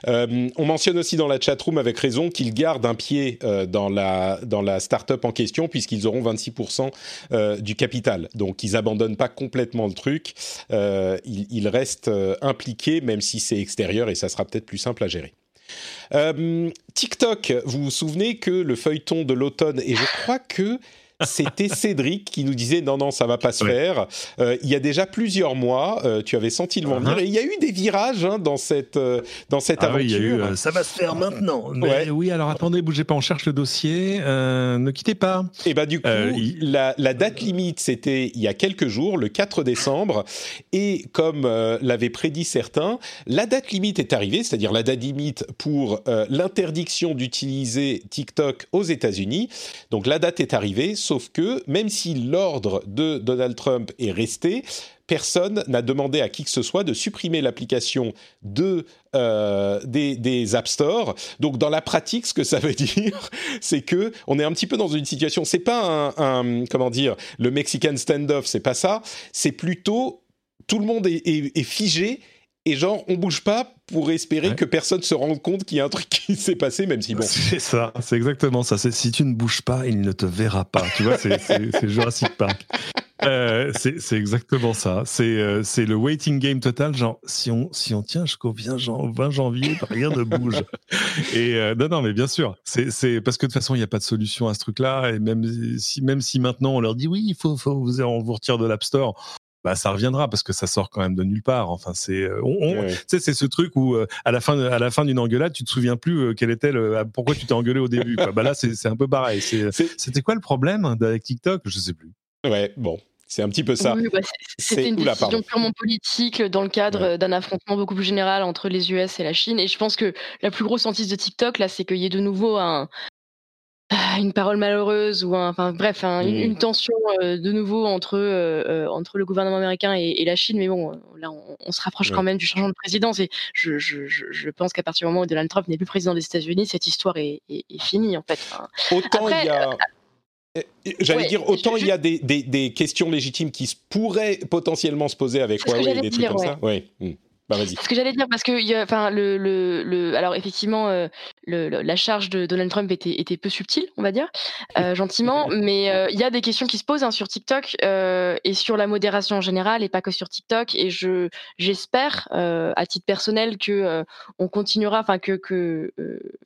Euh, on mentionne aussi dans la chatroom avec raison qu'ils gardent un pied dans la dans la startup en question puisqu'ils auront 26% du capital. Donc ils abandonnent pas complètement le truc. ils, ils restent impliqués même si c'est extérieur et ça sera peut-être plus simple à gérer. Euh, TikTok, vous vous souvenez que le feuilleton de l'automne, et je crois que c'était Cédric qui nous disait non, non, ça va pas se faire. Euh, il y a déjà plusieurs mois, euh, tu avais senti le vent venir. Uh-huh. Et il y a eu des virages hein, dans cette, euh, dans cette Ah oui, aventure. il y a eu, euh, ça va se faire maintenant. Mais Ouais. oui, alors attendez, bougez pas, on cherche le dossier. Euh, ne quittez pas. Et bah du coup, Euh, il- la, la date limite, c'était il y a quelques jours, le 4 décembre. Et comme euh, l'avaient prédit certains, la date limite est arrivée, c'est-à-dire la date limite pour euh, l'interdiction d'utiliser TikTok aux États-Unis. Donc la date est arrivée, sauf que même si l'ordre de Donald Trump est resté, personne n'a demandé à qui que ce soit de supprimer l'application de euh, des, des App Store. Donc dans la pratique, ce que ça veut dire, c'est que on est un petit peu dans une situation. C'est pas un, comment dire le Mexican standoff, c'est pas ça. C'est plutôt tout le monde est figé et genre on bouge pas pour espérer Ouais. que personne se rende compte qu'il y a un truc qui s'est passé, même si bon. C'est ça, c'est exactement ça. C'est si tu ne bouges pas, il ne te verra pas. Tu vois, c'est- Jurassic Park. Euh, c'est exactement ça. C'est euh, le waiting game total. Genre, si on, si on tient jusqu'au 20 jan- 20 janvier, rien ne bouge. Et euh, non, non, mais bien sûr. C'est- parce que de toute façon, il n'y a pas de solution à ce truc-là. Et même si, même si maintenant on leur dit oui, il faut, faut vous, on vous retire de l'App Store. Bah, ça reviendra parce que ça sort quand même de nulle part. Enfin, c'est, euh, on- on- Ouais. tu sais, c'est ce truc où euh, à la fin, de- à la fin d'une engueulade, tu te souviens plus euh, quel était le, pourquoi tu t'es engueulé au début. Quoi. Bah là, c'est c'est un peu pareil. C'est- C'est- C'était quoi le problème avec TikTok? Je sais plus. Ouais, bon, c'est un petit peu ça. Oui, bah, c'était une décision purement politique dans le cadre Ouais. d'un affrontement beaucoup plus général entre les US et la Chine. Et je pense que la plus grosse hantise de TikTok, là, c'est qu'il y ait de nouveau un, ah, une parole malheureuse ou un, enfin bref, un- une, Mm. une tension euh, de nouveau entre euh, euh, entre le gouvernement américain et, et la Chine. Mais bon, là, on, on se rapproche quand même du changement de présidence. Et je, je, je, je pense qu'à partir du moment où Donald Trump n'est plus président des États-Unis, cette histoire est, est, est finie en fait. Enfin, Autant Après, il y a. Euh, J'allais ouais, dire, autant je- il y a des, des, des questions légitimes qui pourraient potentiellement se poser avec Huawei et des trucs dire, comme ça. Ouais. Bah. Ce que j'allais dire, parce que, enfin, le, le, le, alors effectivement, euh, le, la charge de Donald Trump était, était peu subtile, on va dire, euh, gentiment, mais euh, il y a des questions qui se posent hein, sur TikTok et sur la modération en général, et pas que sur TikTok. Et je, j'espère, à titre personnel, que on continuera, enfin que, que,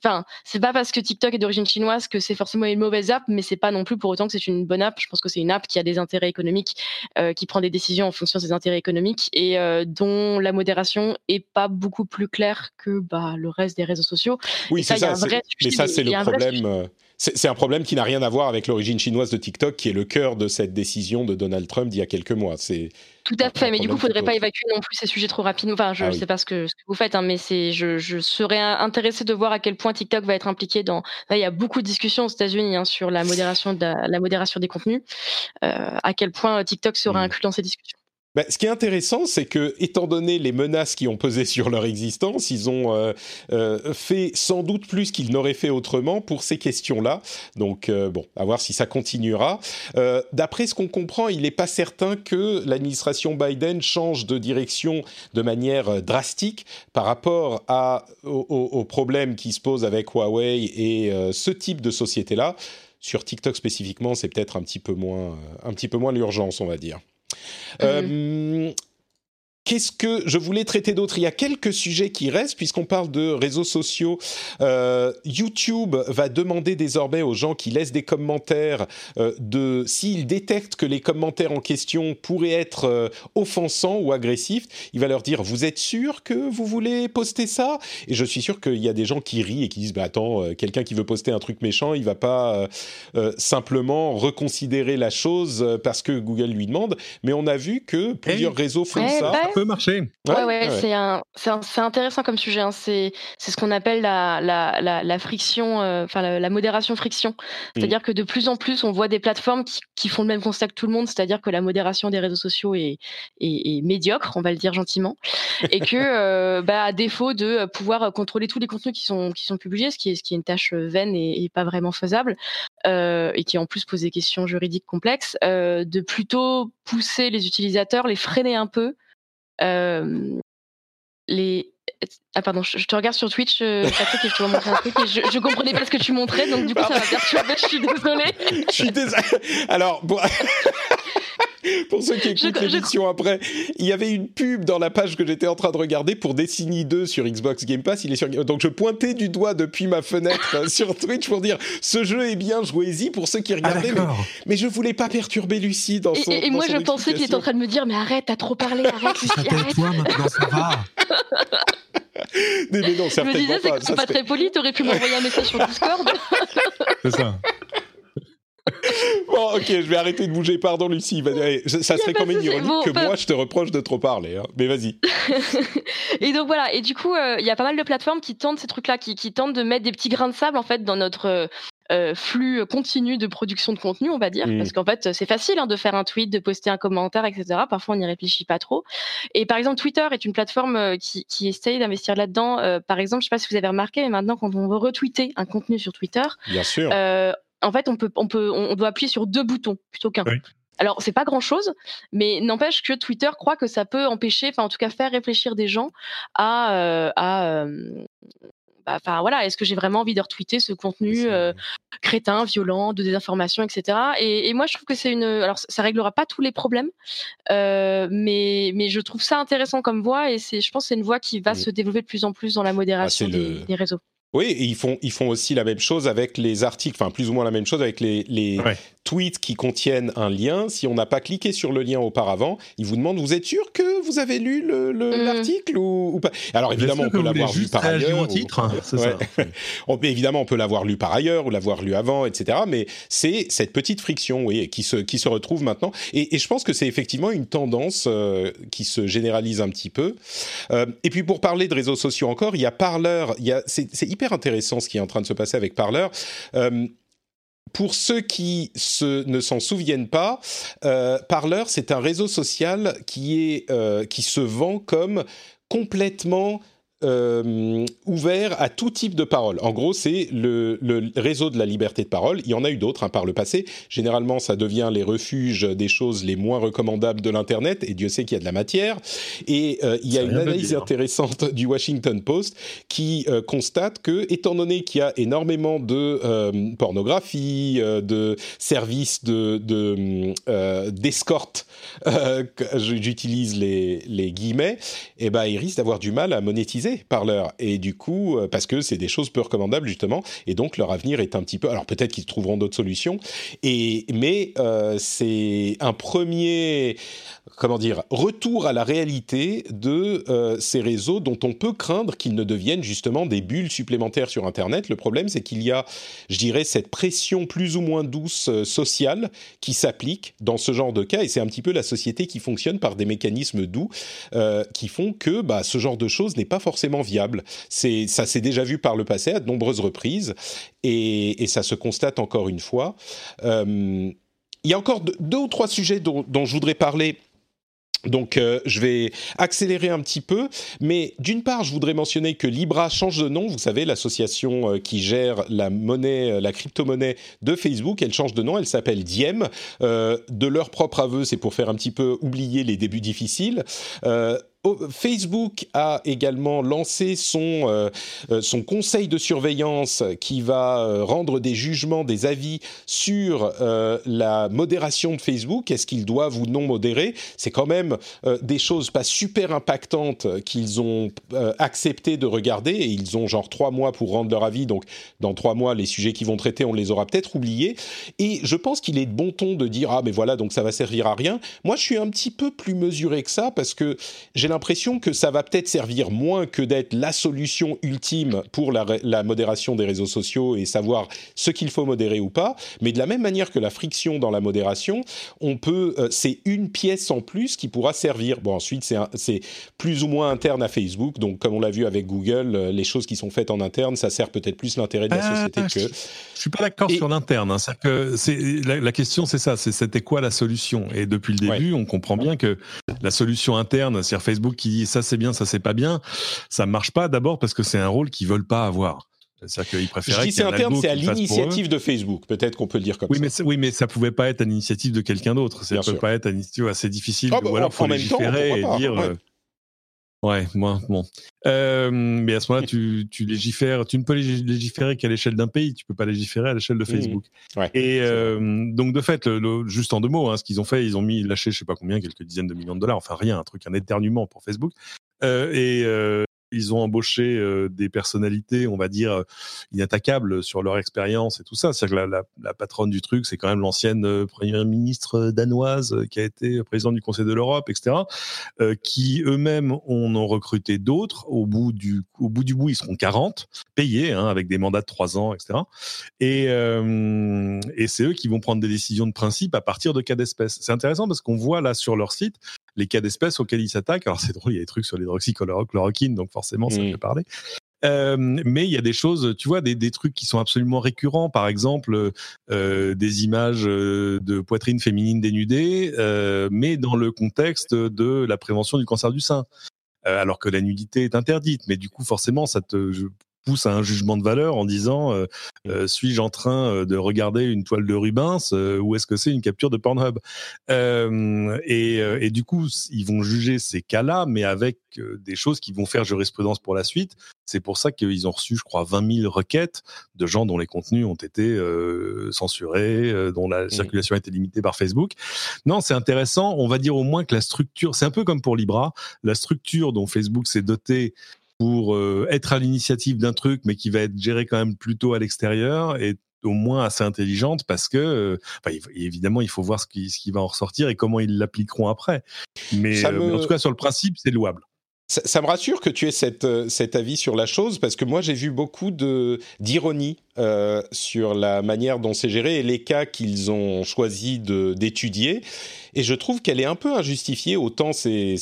enfin, c'est pas parce que TikTok est d'origine chinoise que c'est forcément une mauvaise app, mais c'est pas non plus pour autant que c'est une bonne app. Je pense que c'est une app qui a des intérêts économiques, qui prend des décisions en fonction de ses intérêts économiques et dont la modération est pas beaucoup plus claire que bah, le reste des réseaux sociaux. Oui, Et ça, c'est il y a ça. un vrai c'est- Mais ça, c'est le problème. euh, C'est un problème qui n'a rien à voir avec l'origine chinoise de TikTok, qui est le cœur de cette décision de Donald Trump d'il y a quelques mois. C'est Tout à fait, mais du coup, il faudrait tout pas évacuer non plus ces sujets trop rapidement. Enfin, je Ah ne oui. sais pas ce que, ce que vous faites, hein, mais je, je serais intéressée de voir à quel point TikTok va être impliqué dans. Là, il y a beaucoup de discussions aux États-Unis hein, sur la modération, de la, la modération des contenus. Euh, à quel point TikTok sera Mm. inclus dans ces discussions. Bah, ce qui est intéressant, c'est que, étant donné les menaces qui ont pesé sur leur existence, ils ont euh, euh, fait sans doute plus qu'ils n'auraient fait autrement pour ces questions-là. Donc, euh, bon, à voir si ça continuera. D'après ce qu'on comprend, il n'est pas certain que l'administration Biden change de direction de manière drastique par rapport aux problèmes qui se posent avec Huawei et ce type de société-là. Sur TikTok spécifiquement, c'est peut-être un petit peu moins, un petit peu moins l'urgence, on va dire. Euh, Qu'est-ce que je voulais traiter d'autre? Il y a quelques sujets qui restent puisqu'on parle de réseaux sociaux. Euh, YouTube va demander désormais aux gens qui laissent des commentaires euh, de s'ils détectent que les commentaires en question pourraient être euh, offensants ou agressifs, il va leur dire vous êtes sûr que vous voulez poster ça? Et je suis sûr qu'il y a des gens qui rient et qui disent bah attends quelqu'un qui veut poster un truc méchant, il va pas simplement reconsidérer la chose parce que Google lui demande. Mais on a vu que plusieurs réseaux font Ouais, ça. Ça peut marcher. Ouais, ouais, c'est un, c'est un- c'est intéressant comme sujet. hein. C'est, c'est ce qu'on appelle la, la, la, la friction, euh, enfin la, la modération friction. C'est-à-dire que de plus en plus, on voit des plateformes qui, qui font le même constat que tout le monde, c'est-à-dire que la modération des réseaux sociaux est, est, est médiocre, on va le dire gentiment, et que, euh, bah, à défaut de pouvoir contrôler tous les contenus qui sont qui sont publiés, ce qui est ce qui est une tâche vaine et, et pas vraiment faisable, euh, et qui en plus pose des questions juridiques complexes, euh, de plutôt pousser les utilisateurs, les freiner un peu euh, les ah pardon, je, te regarde sur Twitch, euh, Patrick, et je te montrer un truc et je, je comprenais pas ce que tu montrais, donc du coup ça m'a perturbé. Je suis désolée. Je suis désolé. Alors, bon, pour ceux qui écoutent l'émission après, il y avait une pub dans la page que j'étais en train de regarder pour Destiny 2 sur Xbox Game Pass. Il est sur... Donc je pointais du doigt depuis ma fenêtre sur Twitch pour dire ce jeu est bien, jouez-y pour ceux qui regardaient. Ah, mais, je voulais pas perturber Lucie dans son. Et, et moi je pensais qu'il était en train de me dire mais arrête, t'as trop parlé, arrête Lucie, arrête. toi maintenant, ça va. mais, mais non, certainement je me disais, pas. c'est pas très poli, t'aurais pu m'envoyer un message sur Discord. c'est ça. bon, ok, je vais arrêter de bouger. Pardon, Lucie. Ça serait quand même ironique que moi, je te reproche de trop parler. Hein. Mais vas-y. et donc voilà. Et du coup, euh, il y a pas mal de plateformes qui tentent ces trucs-là, qui, qui, tentent de mettre des petits grains de sable en fait dans notre euh, flux continu de production de contenu, on va dire, Mm. parce qu'en fait, c'est facile hein, de faire un tweet, de poster un commentaire, etc. Parfois, on n'y réfléchit pas trop. Et par exemple, Twitter est une plateforme euh, qui, qui essaye d'investir là-dedans. Euh, par exemple, je sais pas si vous avez remarqué, mais maintenant, quand on veut retweeter un contenu sur Twitter, Bien sûr. En fait, on peut, on peut, on doit appuyer sur deux boutons plutôt qu'un. Oui. Alors, c'est pas grand chose, mais n'empêche que Twitter croit que ça peut empêcher, enfin, en tout cas, faire réfléchir des gens à, euh, à, euh, bah, enfin, voilà, est-ce que j'ai vraiment envie de retweeter ce contenu euh, crétin, violent, de désinformation, etc. Et, et moi, je trouve que c'est une, alors, ça réglera pas tous les problèmes, mais, mais je trouve ça intéressant comme voie, et c'est, je pense, que c'est une voie qui va Mm. se développer de plus en plus dans la modération Ah, c'est des, le- des réseaux. Oui, et ils font, ils font aussi la même chose avec les articles, enfin plus ou moins la même chose avec les, les Ouais. tweets qui contiennent un lien. Si on n'a pas cliqué sur le lien auparavant, ils vous demandent vous êtes sûr que vous avez lu le- le- Mm. l'article ou, ou pas? Alors évidemment, on peut l'avoir lu par ailleurs. au ou- titre, hein, c'est Ouais. ça. On peut- évidemment, on peut l'avoir lu par ailleurs ou l'avoir lu avant, etc. Mais c'est cette petite friction, oui, qui se qui se retrouve maintenant. Et, et je pense que c'est effectivement une tendance euh, qui se généralise un petit peu. Euh, et puis pour parler de réseaux sociaux encore, il y a Parler. Il y a c'est c'est intéressant ce qui est en train de se passer avec Parler. Euh, pour ceux qui se, ne s'en souviennent pas, euh, Parler, c'est un réseau social qui, est, euh, qui se vend comme complètement euh, ouvert à tout type de parole. En gros, c'est le, le réseau de la liberté de parole. Il y en a eu d'autres hein, par le passé. Généralement, ça devient les refuges des choses les moins recommandables de l'Internet, et Dieu sait qu'il y a de la matière. Et euh, il y a une analyse intéressante du Washington Post qui euh, constate que, étant donné qu'il y a énormément de pornographie, de services de, de d'escorte, j'utilise les, les guillemets, eh ben, ils risquent d'avoir du mal à monétiser par l'heure. Et du coup, euh, parce que c'est des choses peu recommandables justement, et donc leur avenir est un petit peu. Alors peut-être qu'ils trouveront d'autres solutions, et mais euh, c'est un premier, comment dire, retour à la réalité de euh, ces réseaux dont on peut craindre qu'ils ne deviennent justement des bulles supplémentaires sur Internet. Le problème, c'est qu'il y a, je dirais, cette pression plus ou moins douce euh, sociale qui s'applique dans ce genre de cas, et c'est un petit peu la société qui fonctionne par des mécanismes doux euh, qui font que bah, ce genre de choses n'est pas forcément viable. Ça s'est déjà vu par le passé à de nombreuses reprises, et, ça se constate encore une fois. Il y a encore deux, ou trois sujets dont je voudrais parler. Donc, euh, je vais accélérer un petit peu, mais d'une part, je voudrais mentionner que Libra change de nom. Vous savez, l'association euh, qui gère la monnaie, euh, la crypto-monnaie de Facebook, elle change de nom. Elle s'appelle Diem. De leur propre aveu, c'est pour faire un petit peu oublier les débuts difficiles. Oh, Facebook a également lancé son, euh, euh, son conseil de surveillance qui va euh, rendre des jugements, des avis sur la modération de Facebook. Est-ce qu'ils doivent ou non modérer? C'est quand même des choses pas super impactantes qu'ils ont accepté de regarder et ils ont genre trois mois pour rendre leur avis. Donc dans trois mois, les sujets qu'ils vont traiter, on les aura peut-être oubliés. Et je pense qu'il est de bon ton de dire ah mais voilà donc ça va servir à rien. Moi je suis un petit peu plus mesuré que ça parce que j'ai l'impression que ça va peut-être servir moins que d'être la solution ultime pour la, la modération des réseaux sociaux et savoir ce qu'il faut modérer ou pas. Mais de la même manière que la friction dans la modération, on peut, euh, c'est une pièce en plus qui pourra servir. Bon ensuite c'est plus ou moins interne à Facebook. Donc comme on l'a vu avec Google, euh, les choses qui sont faites en interne, ça sert peut-être plus l'intérêt de la Ah, société je- que. Je suis pas d'accord sur l'interne. hein. Que c'est la, la question, c'est ça. C'était quoi la solution? Et depuis le début, on comprend bien que la solution interne, c'est-à-dire Facebook qui dit ça c'est bien, ça c'est pas bien, ça marche pas. D'abord parce que c'est un rôle qu'ils veulent pas avoir. C'est-à-dire qu'ils Je préféraient. dis qu'il y c'est un algo c'est à l'initiative de Facebook. Peut-être qu'on peut le dire comme Oui, ça. mais oui, mais ça pouvait pas être à l'initiative de quelqu'un d'autre. Ça peut sûr. pas être à l'initiative assez difficile. Ah bah, ou alors en faut même temps, légiférer et dire. ouais. Ouais, moi, bon. Euh, mais à ce moment-là, tu, tu légifères. Tu ne peux légiférer qu'à l'échelle d'un pays. Tu peux pas légiférer à l'échelle de mmh. Facebook. Ouais, et euh, donc, de fait, le, juste en deux mots, hein, ce qu'ils ont fait, ils ont mis lâché, je sais pas combien, quelques dizaines de millions de dollars. Enfin, rien, un truc, un éternuement pour Facebook. Euh, et euh, ils ont embauché euh, des personnalités, on va dire, euh, inattaquables sur leur expérience et tout ça. C'est-à-dire que la, patronne du truc, c'est quand même l'ancienne euh, première ministre danoise qui a été présidente du Conseil de l'Europe, etc., qui eux-mêmes en ont recruté d'autres. Au bout du bout ils seront 40, payés, hein, avec des mandats de 3 ans, etc. Et, et c'est eux qui vont prendre des décisions de principe à partir de cas d'espèce. C'est intéressant parce qu'on voit là sur leur site les cas d'espèces auxquels ils s'attaquent. Alors c'est drôle, il y a des trucs sur l'hydroxychloroquine, donc forcément ça mmh. fait parler. Euh, mais il y a des choses, tu vois, des, des, trucs qui sont absolument récurrents. Par exemple, euh, des images euh, de poitrine féminine dénudée, euh, mais dans le contexte de la prévention du cancer du sein. Alors que la nudité est interdite, mais du coup, forcément, ça te, je, pousse à un jugement de valeur en disant euh, euh, suis-je en train euh, de regarder une toile de Rubens euh, ou est-ce que c'est une capture de Pornhub? Et, et, du coup ils vont juger ces cas-là mais avec des choses qui vont faire jurisprudence pour la suite. C'est pour ça qu'ils ont reçu je crois 20 000 requêtes de gens dont les contenus ont été censurés dont la mmh. circulation a été limitée par Facebook. Non c'est intéressant. On va dire au moins que la structure c'est un peu comme pour Libra. La structure dont Facebook s'est doté pour euh, être à l'initiative d'un truc, mais qui va être géré quand même plutôt à l'extérieur et au moins assez intelligente parce que, euh, enfin, évidemment, il faut voir ce qui, ce qui va en ressortir et comment ils l'appliqueront après. Mais, euh, me... mais, en tout cas, sur le principe, c'est louable. Ça, ça, me rassure que tu aies cette, cet avis sur la chose parce que moi j'ai vu beaucoup d'ironie euh, sur la manière dont c'est géré et les cas qu'ils ont choisi d'étudier. Et je trouve qu'elle est un peu injustifiée. Autant c'est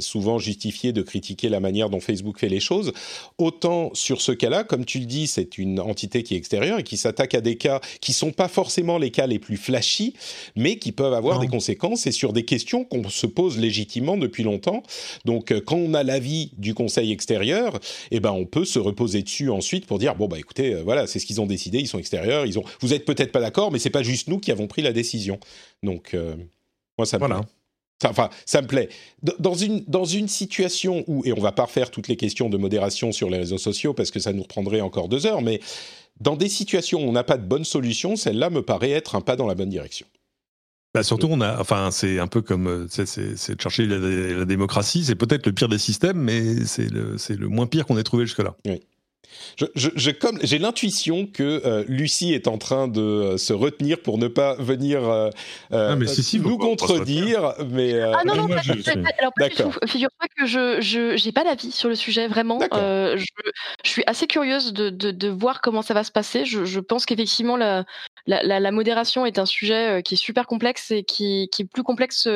souvent justifié de critiquer la manière dont Facebook fait les choses, autant sur ce cas-là, comme tu le dis, c'est une entité qui est extérieure et qui s'attaque à des cas qui sont pas forcément les cas les plus flashy, mais qui peuvent avoir non. des conséquences et sur des questions qu'on se pose légitimement depuis longtemps. Donc euh, quand on a l'avis du conseil extérieur, eh ben on peut se reposer dessus ensuite pour dire bon bah écoutez, euh, voilà, c'est ce qu'ils ont décidé, ils sont extérieurs, ils ont. Vous êtes peut-être pas d'accord, mais c'est pas juste nous qui avons pris la décision. Donc euh, moi ça me voilà. plaît. Enfin, ça me plaît. Dans une, dans une situation où, et on va pas refaire toutes les questions de modération sur les réseaux sociaux parce que ça nous reprendrait encore deux heures, mais dans des situations où on n'a pas de bonne solution, celle-là me paraît être un pas dans la bonne direction. Bah surtout, on a, enfin, c'est un peu comme, c'est de chercher la, la démocratie. C'est peut-être le pire des systèmes, mais c'est le, le moins pire qu'on ait trouvé jusque-là. Oui. Je, je, je, comme j'ai l'intuition que euh, Lucie est en train de euh, se retenir pour ne pas venir euh, ah, mais si, si, nous contredire, mais euh, ah non je, je, alors. Figure-toi que je je j'ai pas d'avis sur le sujet vraiment. Euh, je, je suis assez curieuse de, de, de voir comment ça va se passer. Je, je pense qu'effectivement la, la, la, la, modération est un sujet qui est super complexe et qui, qui est plus complexe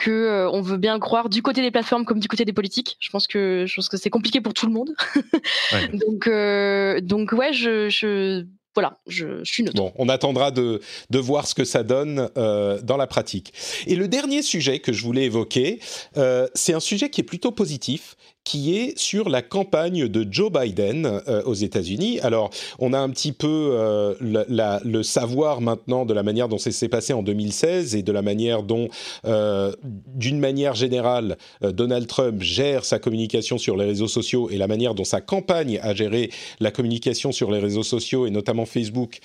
que euh, on veut bien croire du côté des plateformes comme du côté des politiques. Je pense que je pense que c'est compliqué pour tout le monde. ouais. donc euh, donc ouais, je, je voilà, je, je, suis neutre. Bon, on attendra de, de voir ce que ça donne euh, dans la pratique. Et le dernier sujet que je voulais évoquer, euh, c'est un sujet qui est plutôt positif, qui est sur la campagne de Joe Biden euh, aux États-Unis. Alors, on a un petit peu euh, le savoir maintenant de la manière dont ça s'est passé en 2016 et de la manière dont, euh, d'une manière générale, Donald Trump gère sa communication sur les réseaux sociaux et la manière dont sa campagne a géré la communication sur les réseaux sociaux et notamment Facebook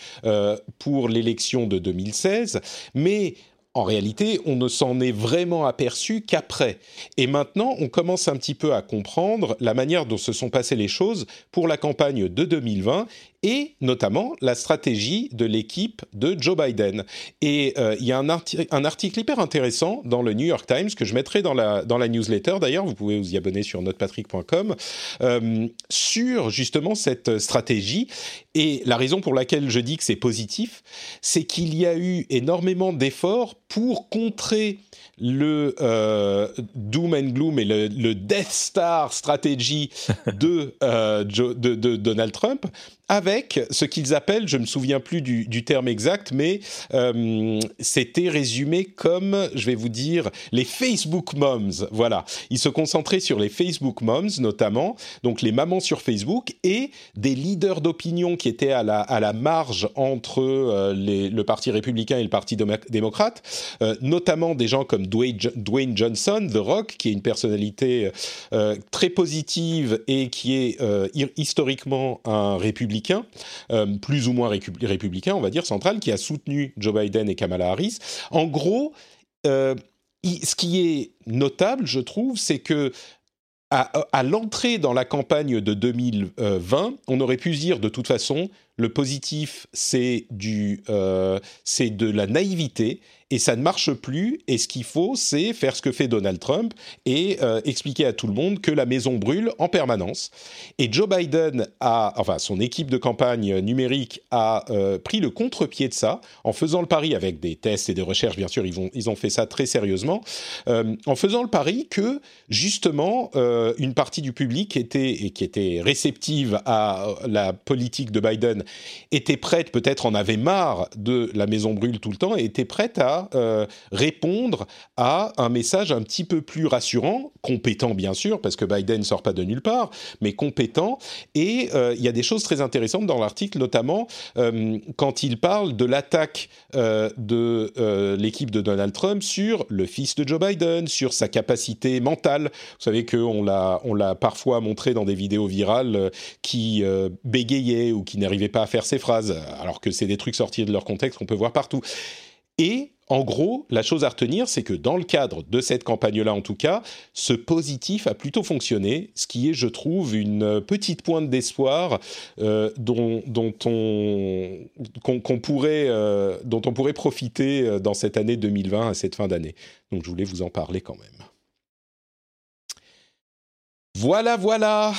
pour l'élection de 2016. Mais en réalité, on ne s'en est vraiment aperçu qu'après. Et maintenant, on commence un petit peu à comprendre la manière dont se sont passées les choses pour la campagne de 2020 et notamment la stratégie de l'équipe de Joe Biden. Et euh, il y a un, arti un, article hyper intéressant dans le New York Times que je mettrai dans la, dans la newsletter, d'ailleurs, vous pouvez vous y abonner sur notrepatrick.com, euh, sur justement cette stratégie. Et la raison pour laquelle je dis que c'est positif, c'est qu'il y a eu énormément d'efforts pour contrer le euh, doom and gloom et le, le Death Star stratégie de, euh, de, de, Donald Trump avec ce qu'ils appellent, je me souviens plus du, du terme exact, mais euh, c'était résumé comme, je vais vous dire, les Facebook moms. Voilà, ils se concentraient sur les Facebook moms notamment, donc les mamans sur Facebook et des leaders d'opinion qui étaient à la, à la marge entre les, le parti républicain et le parti démocrate, notamment des gens comme Dwayne, Johnson, The Rock, qui est une personnalité très positive et qui est historiquement un républicain, plus ou moins républicain, on va dire, central, qui a soutenu Joe Biden et Kamala Harris. En gros, ce qui est notable, je trouve, c'est que à, l'entrée dans la campagne de 2020, on aurait pu dire de toute façon, le positif, euh, c'est de la naïveté et ça ne marche plus. Et ce qu'il faut, c'est faire ce que fait Donald Trump et euh, expliquer à tout le monde que la maison brûle en permanence. Et Joe Biden a, enfin, son équipe de campagne numérique a euh, pris le contre-pied de ça en faisant le pari avec des tests et des recherches. Bien sûr, ils ont fait ça très sérieusement, en faisant le pari que justement une partie du public était et qui était réceptive à la politique de Biden était prête, peut-être en avait marre de la maison brûle tout le temps, et était prête à euh, répondre à un message un petit peu plus rassurant, compétent bien sûr, parce que Biden ne sort pas de nulle part, mais compétent. Et euh, il y a des choses très intéressantes dans l'article, notamment euh, quand il parle de l'attaque de l'équipe de Donald Trump sur le fils de Joe Biden, sur sa capacité mentale. Vous savez qu'on l'a, on l'a parfois montré dans des vidéos virales qui bégayait ou qui n'arrivait pas à faire ces phrases, alors que c'est des trucs sortis de leur contexte qu'on peut voir partout. Et en gros, la chose à retenir, c'est que dans le cadre de cette campagne-là, en tout cas, ce positif a plutôt fonctionné, ce qui est, je trouve, une petite pointe d'espoir euh, dont, dont, on, qu'on, pourrait, euh, dont on pourrait profiter euh, dans cette année 2020, à cette fin d'année. Donc, je voulais vous en parler quand même. Voilà, voilà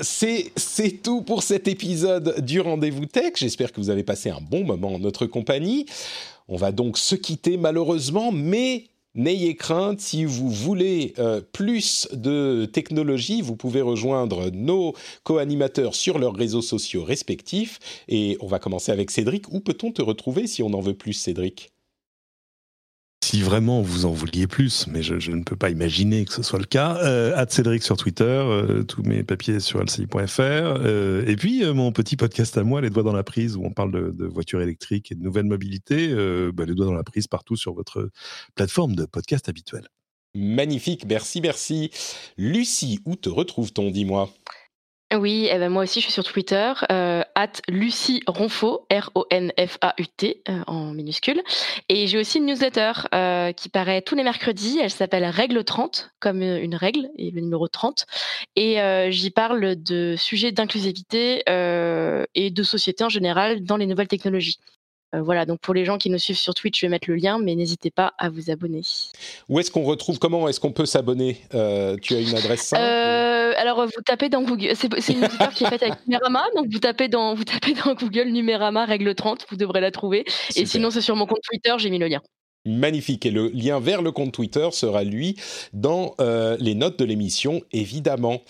c'est, tout pour cet épisode du Rendez-vous Tech. J'espère que vous avez passé un bon moment en notre compagnie. On va donc se quitter malheureusement, mais n'ayez crainte, si vous voulez euh, plus de technologie, vous pouvez rejoindre nos co-animateurs sur leurs réseaux sociaux respectifs. Et on va commencer avec Cédric. Où peut-on te retrouver si on en veut plus, Cédric? Si vraiment vous en vouliez plus, mais je, ne peux pas imaginer que ce soit le cas, euh, Cédric sur Twitter, euh, tous mes papiers sur lci.fr, euh, et puis euh, mon petit podcast à moi, Les Doigts dans la prise, où on parle de, voitures électriques et de nouvelles mobilités, bah, Les Doigts dans la prise partout sur votre plateforme de podcast habituelle. Magnifique, merci, merci. Lucie, où te retrouve-t-on, dis-moi? Oui, eh ben moi aussi je suis sur Twitter, euh, Lucie Ronfaux, R-O-N-F-A-U-T euh, en minuscule. Et j'ai aussi une newsletter euh, qui paraît tous les mercredis, elle s'appelle Règle 30, comme une règle, et le numéro 30. Et euh, j'y parle de sujets d'inclusivité et de société en général dans les nouvelles technologies. Euh, voilà, donc pour les gens qui nous suivent sur Twitch, je vais mettre le lien, mais n'hésitez pas à vous abonner. Où est-ce qu'on retrouve, comment est-ce qu'on peut s'abonner? Euh, Tu as une adresse simple euh, Alors, vous tapez dans Google, c'est une newsletter qui est faite avec Numérama, donc vous tapez, dans, vous tapez dans Google Numérama règle 30, vous devrez la trouver. Et sinon, c'est sur mon compte Twitter, j'ai mis le lien magnifique. Et le lien vers le compte Twitter sera, lui, dans euh, les notes de l'émission, évidemment.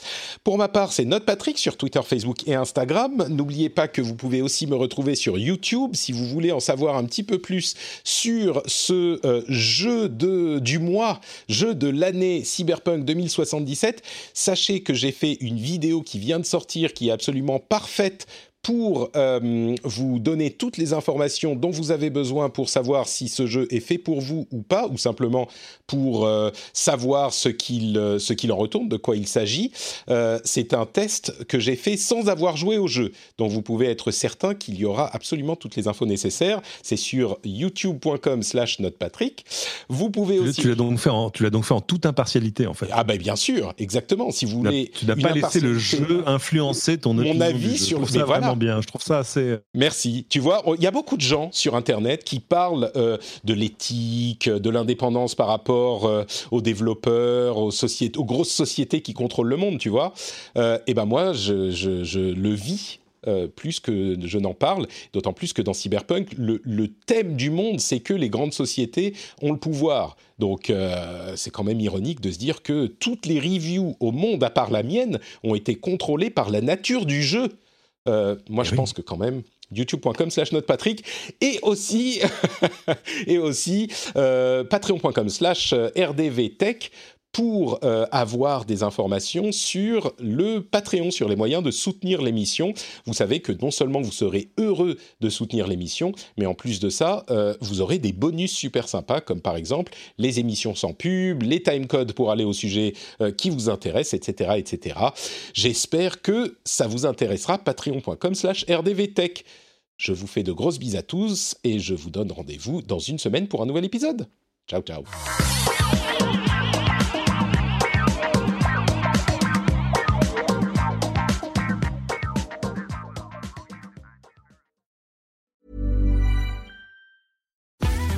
Pour ma part, c'est Note Patrick sur Twitter, Facebook et Instagram. N'oubliez pas que vous pouvez aussi me retrouver sur YouTube si vous voulez en savoir un petit peu plus sur ce euh, jeu de, du mois, jeu de l'année Cyberpunk 2077. Sachez que j'ai fait une vidéo qui vient de sortir, qui est absolument parfaite pour euh, vous donner toutes les informations dont vous avez besoin pour savoir si ce jeu est fait pour vous ou pas, ou simplement pour euh, savoir ce qu'il euh, ce qu'il en retourne, de quoi il s'agit. c'est un test que j'ai fait sans avoir joué au jeu, donc vous pouvez être certain qu'il y aura absolument toutes les infos nécessaires. C'est sur youtube.com/slash notepatrick. Vous pouvez aussi. Tu l'as donc fait en tu l'as donc fait en toute impartialité en fait. Ah ben bien sûr, exactement. Si vous voulez, tu n'as pas laissé le jeu influencer ton mon avis sur le. Bien. Je trouve ça assez. Euh, Merci. Tu vois, il y a beaucoup de gens sur Internet qui parlent euh, de l'éthique, de l'indépendance par rapport euh, aux développeurs, aux, grosses sociétés qui contrôlent le monde, tu vois. et ben moi, je, le vis. plus que je n'en parle, d'autant plus que dans Cyberpunk, le thème du monde, c'est que les grandes sociétés ont le pouvoir. Donc c'est quand même ironique de se dire que toutes les reviews au monde, à part la mienne, ont été contrôlées par la nature du jeu. Euh, moi, je pense que quand même, youtube.com slash notepatrick et aussi, et aussi euh, patreon.com slash rdvtech pour euh, avoir des informations sur le Patreon, sur les moyens de soutenir l'émission. Vous savez que non seulement vous serez heureux de soutenir l'émission, mais en plus de ça, euh, vous aurez des bonus super sympas, comme par exemple les émissions sans pub, les timecodes pour aller au sujet euh, qui vous intéresse, etc. etc. J'espère que ça vous intéressera, patreon.com slash rdvtech. Je vous fais de grosses bises à tous et je vous donne rendez-vous dans une semaine pour un nouvel épisode. Ciao, ciao.